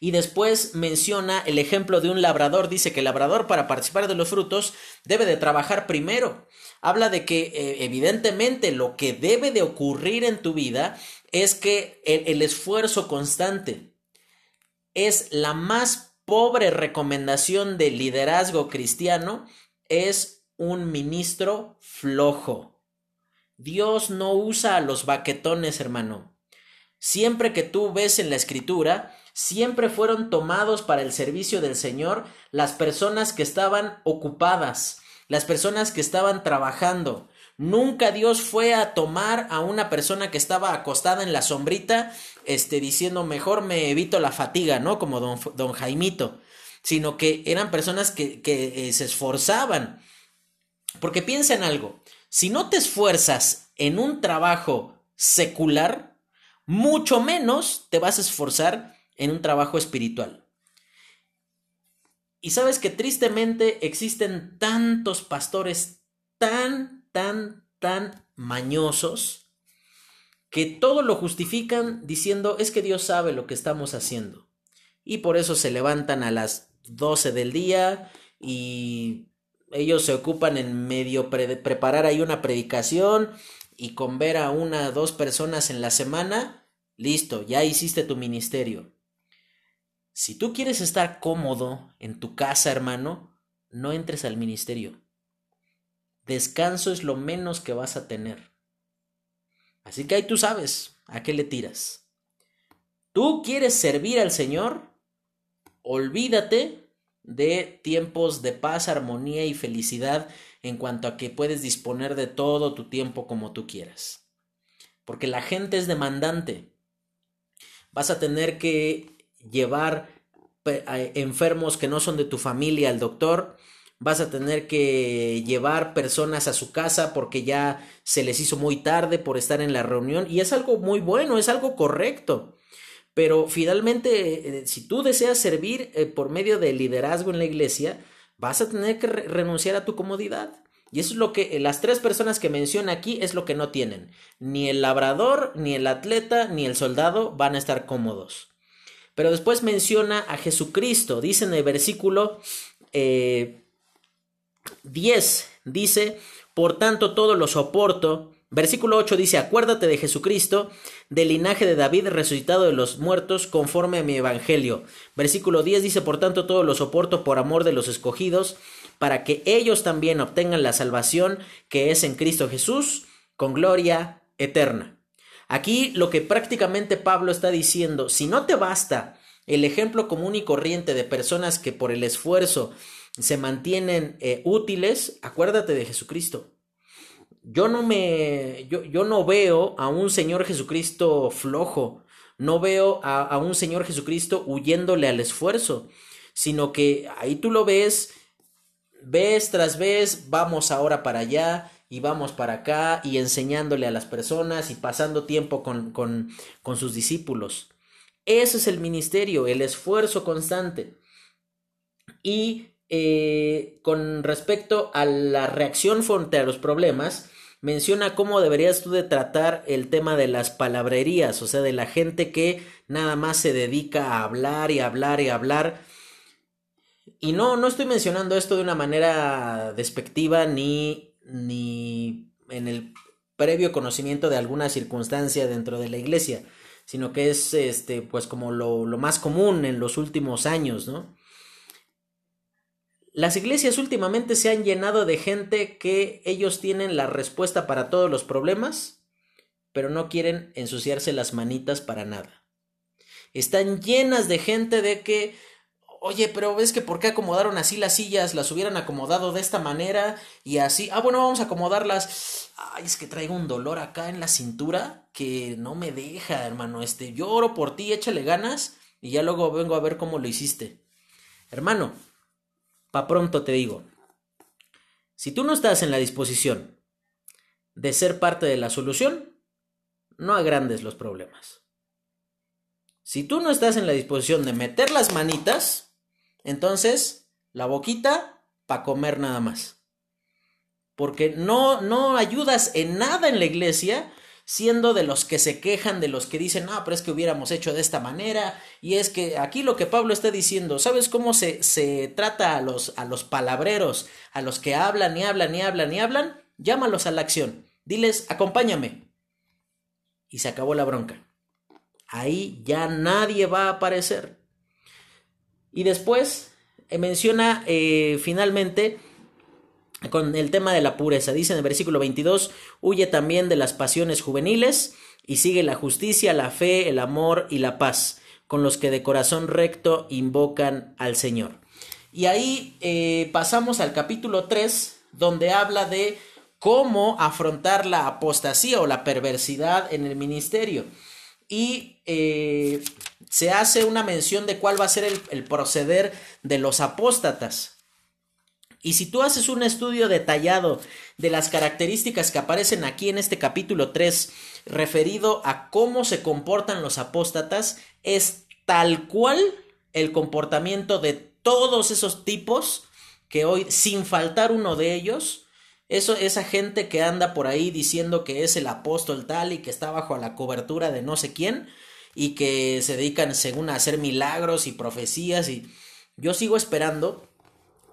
Y después menciona el ejemplo de un labrador. Dice que el labrador para participar de los frutos debe de trabajar primero. Habla de que eh, evidentemente lo que debe de ocurrir en tu vida es que el esfuerzo constante es la más pobre recomendación de liderazgo cristiano es un ministro flojo. Dios no usa a los baquetones, hermano. Siempre que tú ves en la escritura, siempre fueron tomados para el servicio del Señor las personas que estaban ocupadas, las personas que estaban trabajando. Nunca Dios fue a tomar a una persona que estaba acostada en la sombrita, este, diciendo mejor me evito la fatiga, ¿no? Como don, don Jaimito, sino que eran personas que, que eh, se esforzaban. Porque piensa en algo, si no te esfuerzas en un trabajo secular, mucho menos te vas a esforzar en un trabajo espiritual. Y sabes que tristemente existen tantos pastores tan, tan, tan mañosos que todo lo justifican diciendo es que Dios sabe lo que estamos haciendo. Y por eso se levantan a las 12 del día y ellos se ocupan en medio preparar ahí una predicación y con ver a una o dos personas en la semana, listo, ya hiciste tu ministerio. Si tú quieres estar cómodo en tu casa, hermano, no entres al ministerio. Descanso es lo menos que vas a tener. Así que ahí tú sabes a qué le tiras. ¿Tú quieres servir al Señor? Olvídate de tiempos de paz, armonía y felicidad en cuanto a que puedes disponer de todo tu tiempo como tú quieras. Porque la gente es demandante. Vas a tener que llevar enfermos que no son de tu familia al doctor, vas a tener que llevar personas a su casa porque ya se les hizo muy tarde por estar en la reunión y es algo muy bueno, es algo correcto. Pero finalmente, eh, si tú deseas servir eh, por medio del liderazgo en la iglesia, vas a tener que renunciar a tu comodidad. Y eso es lo que las tres personas que menciona aquí es lo que no tienen. Ni el labrador, ni el atleta, ni el soldado van a estar cómodos. Pero después menciona a Jesucristo. Dice en el versículo 10, eh, dice, por tanto todo lo soporto. Versículo 8 dice, acuérdate de Jesucristo, del linaje de David resucitado de los muertos, conforme a mi evangelio. Versículo 10 dice, por tanto todo lo soporto por amor de los escogidos, para que ellos también obtengan la salvación que es en Cristo Jesús, con gloria eterna. Aquí lo que prácticamente Pablo está diciendo, si no te basta el ejemplo común y corriente de personas que por el esfuerzo se mantienen eh, útiles, acuérdate de Jesucristo. Yo no me, yo, yo, no veo a un Señor Jesucristo flojo, no veo a, a un Señor Jesucristo huyéndole al esfuerzo, sino que ahí tú lo ves, vez tras vez, vamos ahora para allá, y vamos para acá y enseñándole a las personas y pasando tiempo con, con, con sus discípulos. Ese es el ministerio, el esfuerzo constante. Y eh, con respecto a la reacción frente a los problemas, menciona cómo deberías tú de tratar el tema de las palabrerías, o sea, de la gente que nada más se dedica a hablar y hablar y hablar. Y no, no estoy mencionando esto de una manera despectiva ni ni en el previo conocimiento de alguna circunstancia dentro de la iglesia, sino que es este pues como lo, lo más común en los últimos años, ¿no? Las iglesias últimamente se han llenado de gente que ellos tienen la respuesta para todos los problemas, pero no quieren ensuciarse las manitas para nada. Están llenas de gente de que Oye, pero ves que por qué acomodaron así las sillas, las hubieran acomodado de esta manera y así. Ah, bueno, vamos a acomodarlas. Ay, es que traigo un dolor acá en la cintura que no me deja, hermano. Este, yo oro por ti, échale ganas y ya luego vengo a ver cómo lo hiciste. Hermano, pa pronto te digo. Si tú no estás en la disposición de ser parte de la solución, no agrandes los problemas. Si tú no estás en la disposición de meter las manitas, entonces, la boquita para comer nada más. Porque no, no ayudas en nada en la iglesia siendo de los que se quejan, de los que dicen, no, pero es que hubiéramos hecho de esta manera, y es que aquí lo que Pablo está diciendo, ¿sabes cómo se, se trata a los, a los palabreros, a los que hablan y hablan y hablan y hablan? Llámalos a la acción, diles, acompáñame. Y se acabó la bronca. Ahí ya nadie va a aparecer. Y después eh, menciona eh, finalmente con el tema de la pureza. Dice en el versículo 22, huye también de las pasiones juveniles y sigue la justicia, la fe, el amor y la paz, con los que de corazón recto invocan al Señor. Y ahí eh, pasamos al capítulo 3, donde habla de cómo afrontar la apostasía o la perversidad en el ministerio. Y eh, se hace una mención de cuál va a ser el, el proceder de los apóstatas. Y si tú haces un estudio detallado de las características que aparecen aquí en este capítulo 3, referido a cómo se comportan los apóstatas, es tal cual el comportamiento de todos esos tipos que hoy, sin faltar uno de ellos, eso, esa gente que anda por ahí diciendo que es el apóstol tal y que está bajo la cobertura de no sé quién y que se dedican según a hacer milagros y profecías y yo sigo esperando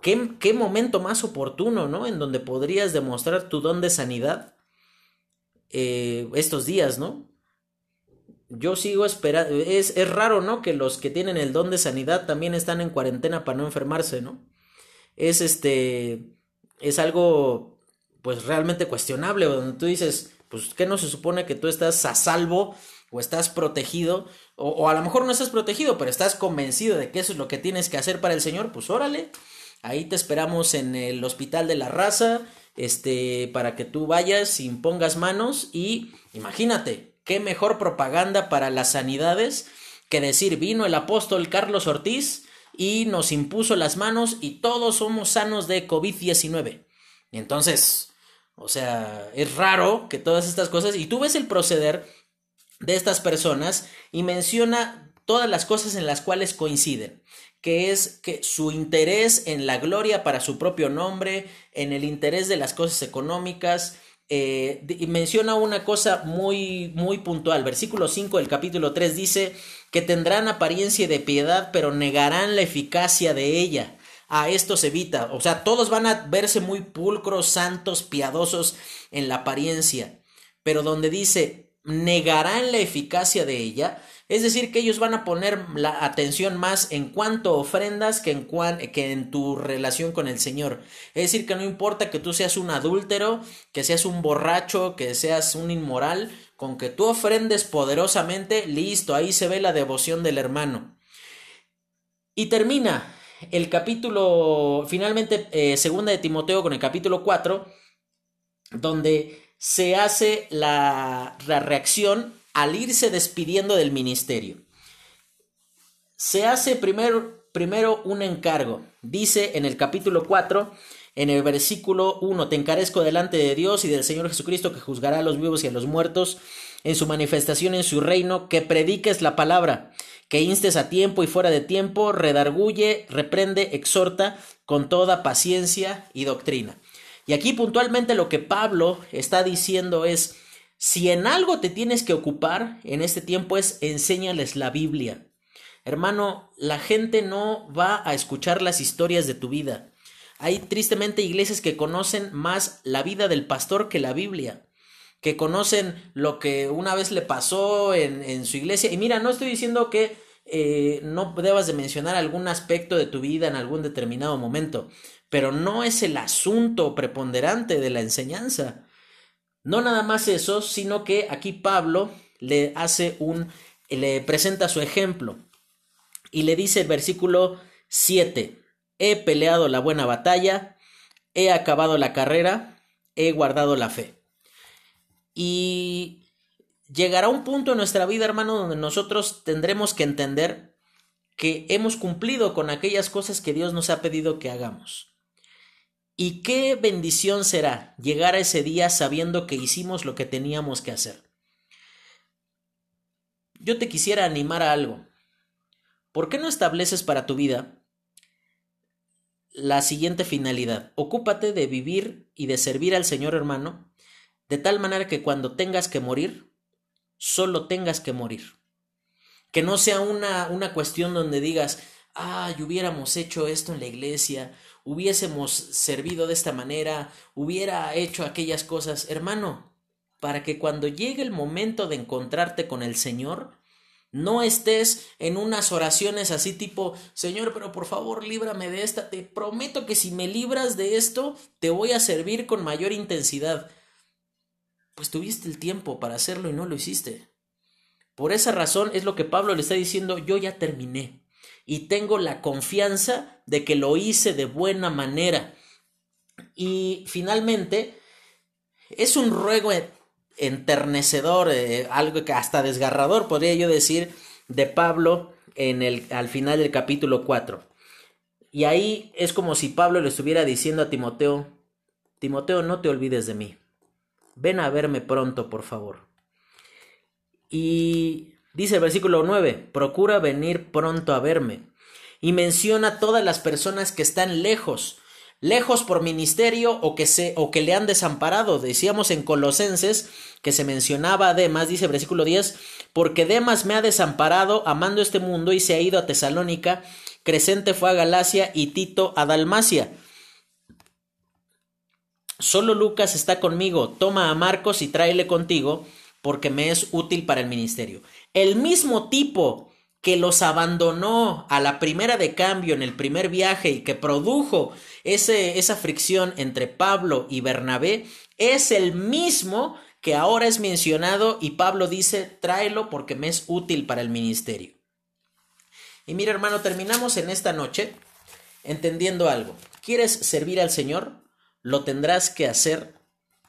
¿Qué, momento más oportuno, ¿no? En donde podrías demostrar tu don de sanidad eh, estos días, ¿no? Yo sigo esperando, es, es raro, ¿no? Que los que tienen el don de sanidad también están en cuarentena para no enfermarse, ¿no? Es este, es algo, pues realmente cuestionable, donde tú dices, pues, ¿qué no se supone que tú estás a salvo o estás protegido? O a lo mejor no estás protegido, pero estás convencido de que eso es lo que tienes que hacer para el Señor, pues órale. Ahí te esperamos en el Hospital de la Raza, este, para que tú vayas, impongas manos y imagínate, qué mejor propaganda para las sanidades que decir vino el apóstol Carlos Ortiz y nos impuso las manos y todos somos sanos de COVID-19. Entonces, o sea, es raro que todas estas cosas, y tú ves el proceder de estas personas y menciona todas las cosas en las cuales coinciden que es que su interés en la gloria para su propio nombre, en el interés de las cosas económicas, eh, y menciona una cosa muy, muy puntual. Versículo 5 del capítulo 3 dice que tendrán apariencia de piedad, pero negarán la eficacia de ella. A esto se evita. O sea, todos van a verse muy pulcros, santos, piadosos en la apariencia. Pero donde dice negarán la eficacia de ella, es decir, que ellos van a poner la atención más en cuanto ofrendas que en, que en tu relación con el Señor. Es decir, que no importa que tú seas un adúltero, que seas un borracho, que seas un inmoral, con que tú ofrendes poderosamente, listo, ahí se ve la devoción del hermano. Y termina el capítulo, finalmente, eh, segunda de Timoteo con el capítulo 4, donde se hace la, la reacción al irse despidiendo del ministerio. Se hace primero, primero un encargo. Dice en el capítulo 4, en el versículo 1, te encarezco delante de Dios y del Señor Jesucristo que juzgará a los vivos y a los muertos en su manifestación en su reino, que prediques la palabra, que instes a tiempo y fuera de tiempo, redarguye, reprende, exhorta con toda paciencia y doctrina. Y aquí puntualmente lo que Pablo está diciendo es, si en algo te tienes que ocupar en este tiempo es enséñales la Biblia. Hermano, la gente no va a escuchar las historias de tu vida. Hay tristemente iglesias que conocen más la vida del pastor que la Biblia, que conocen lo que una vez le pasó en, su iglesia. Y mira, no estoy diciendo que eh, no debas de mencionar algún aspecto de tu vida en algún determinado momento, pero no es el asunto preponderante de la enseñanza. No nada más eso, sino que aquí Pablo le hace un, le presenta su ejemplo y le dice el versículo 7, he peleado la buena batalla, he acabado la carrera, he guardado la fe. Y llegará un punto en nuestra vida, hermano, donde nosotros tendremos que entender que hemos cumplido con aquellas cosas que Dios nos ha pedido que hagamos. Y qué bendición será llegar a ese día sabiendo que hicimos lo que teníamos que hacer. Yo te quisiera animar a algo. ¿Por qué no estableces para tu vida la siguiente finalidad? Ocúpate de vivir y de servir al Señor hermano de tal manera que cuando tengas que morir, solo tengas que morir. Que no sea una, una cuestión donde digas, ah, hubiéramos hecho esto en la iglesia, hubiésemos servido de esta manera, hubiera hecho aquellas cosas. Hermano, para que cuando llegue el momento de encontrarte con el Señor, no estés en unas oraciones así tipo, Señor, pero por favor líbrame de esta. Te prometo que si me libras de esto, te voy a servir con mayor intensidad. Pues tuviste el tiempo para hacerlo y no lo hiciste. Por esa razón es lo que Pablo le está diciendo, yo ya terminé y tengo la confianza de que lo hice de buena manera. Y finalmente, es un ruego enternecedor, eh, algo que hasta desgarrador, podría yo decir, de Pablo en el, al final del capítulo 4. Y ahí es como si Pablo le estuviera diciendo a Timoteo, Timoteo, no te olvides de mí. Ven a verme pronto, por favor. Y dice el versículo 9, procura venir pronto a verme. Y menciona todas las personas que están lejos, lejos por ministerio o que, se, o que le han desamparado. Decíamos en Colosenses que se mencionaba además, dice versículo 10, porque Demas me ha desamparado amando este mundo y se ha ido a Tesalónica, Crescente fue a Galacia y Tito a Dalmacia. Solo Lucas está conmigo, toma a Marcos y tráele contigo, porque me es útil para el ministerio. El mismo tipo que los abandonó a la primera de cambio en el primer viaje y que produjo ese, esa fricción entre Pablo y Bernabé, es el mismo que ahora es mencionado y Pablo dice, tráelo porque me es útil para el ministerio. Y mira hermano, terminamos en esta noche entendiendo algo. ¿Quieres servir al Señor? Lo tendrás que hacer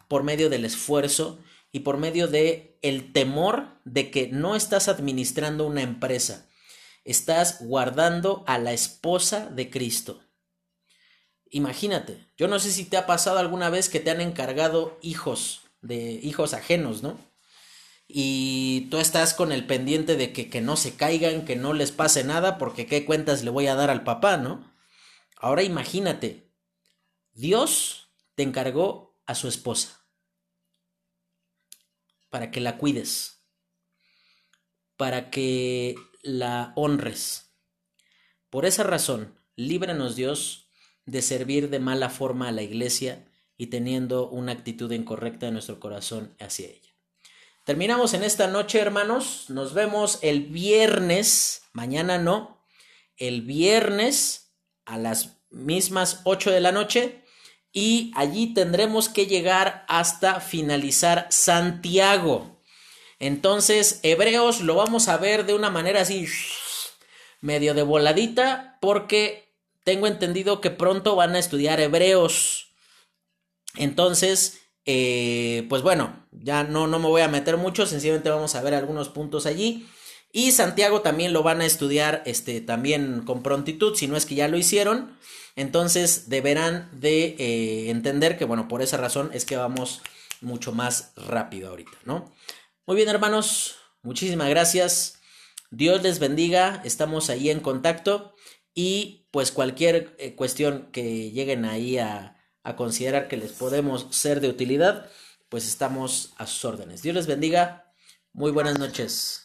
por medio del esfuerzo y por medio de el temor de que no estás administrando una empresa, estás guardando a la esposa de Cristo. Imagínate, yo no sé si te ha pasado alguna vez que te han encargado hijos de hijos ajenos, ¿no? Y tú estás con el pendiente de que, que no se caigan, que no les pase nada, porque qué cuentas le voy a dar al papá, ¿no? Ahora imagínate, Dios te encargó a su esposa para que la cuides, para que la honres. Por esa razón, líbranos Dios de servir de mala forma a la iglesia y teniendo una actitud incorrecta en nuestro corazón hacia ella. Terminamos en esta noche, hermanos. Nos vemos el viernes, mañana no, el viernes a las mismas 8 de la noche y allí tendremos que llegar hasta finalizar Santiago. Entonces, Hebreos lo vamos a ver de una manera así, medio de voladita, porque tengo entendido que pronto van a estudiar Hebreos. Entonces, eh, pues bueno, ya no, no me voy a meter mucho, sencillamente vamos a ver algunos puntos allí. Y Santiago también lo van a estudiar este, también con prontitud, si no es que ya lo hicieron. Entonces deberán de eh, entender que, bueno, por esa razón es que vamos mucho más rápido ahorita, ¿no? Muy bien, hermanos, muchísimas gracias. Dios les bendiga, estamos ahí en contacto y pues cualquier eh, cuestión que lleguen ahí a, a considerar que les podemos ser de utilidad, pues estamos a sus órdenes. Dios les bendiga, muy buenas noches.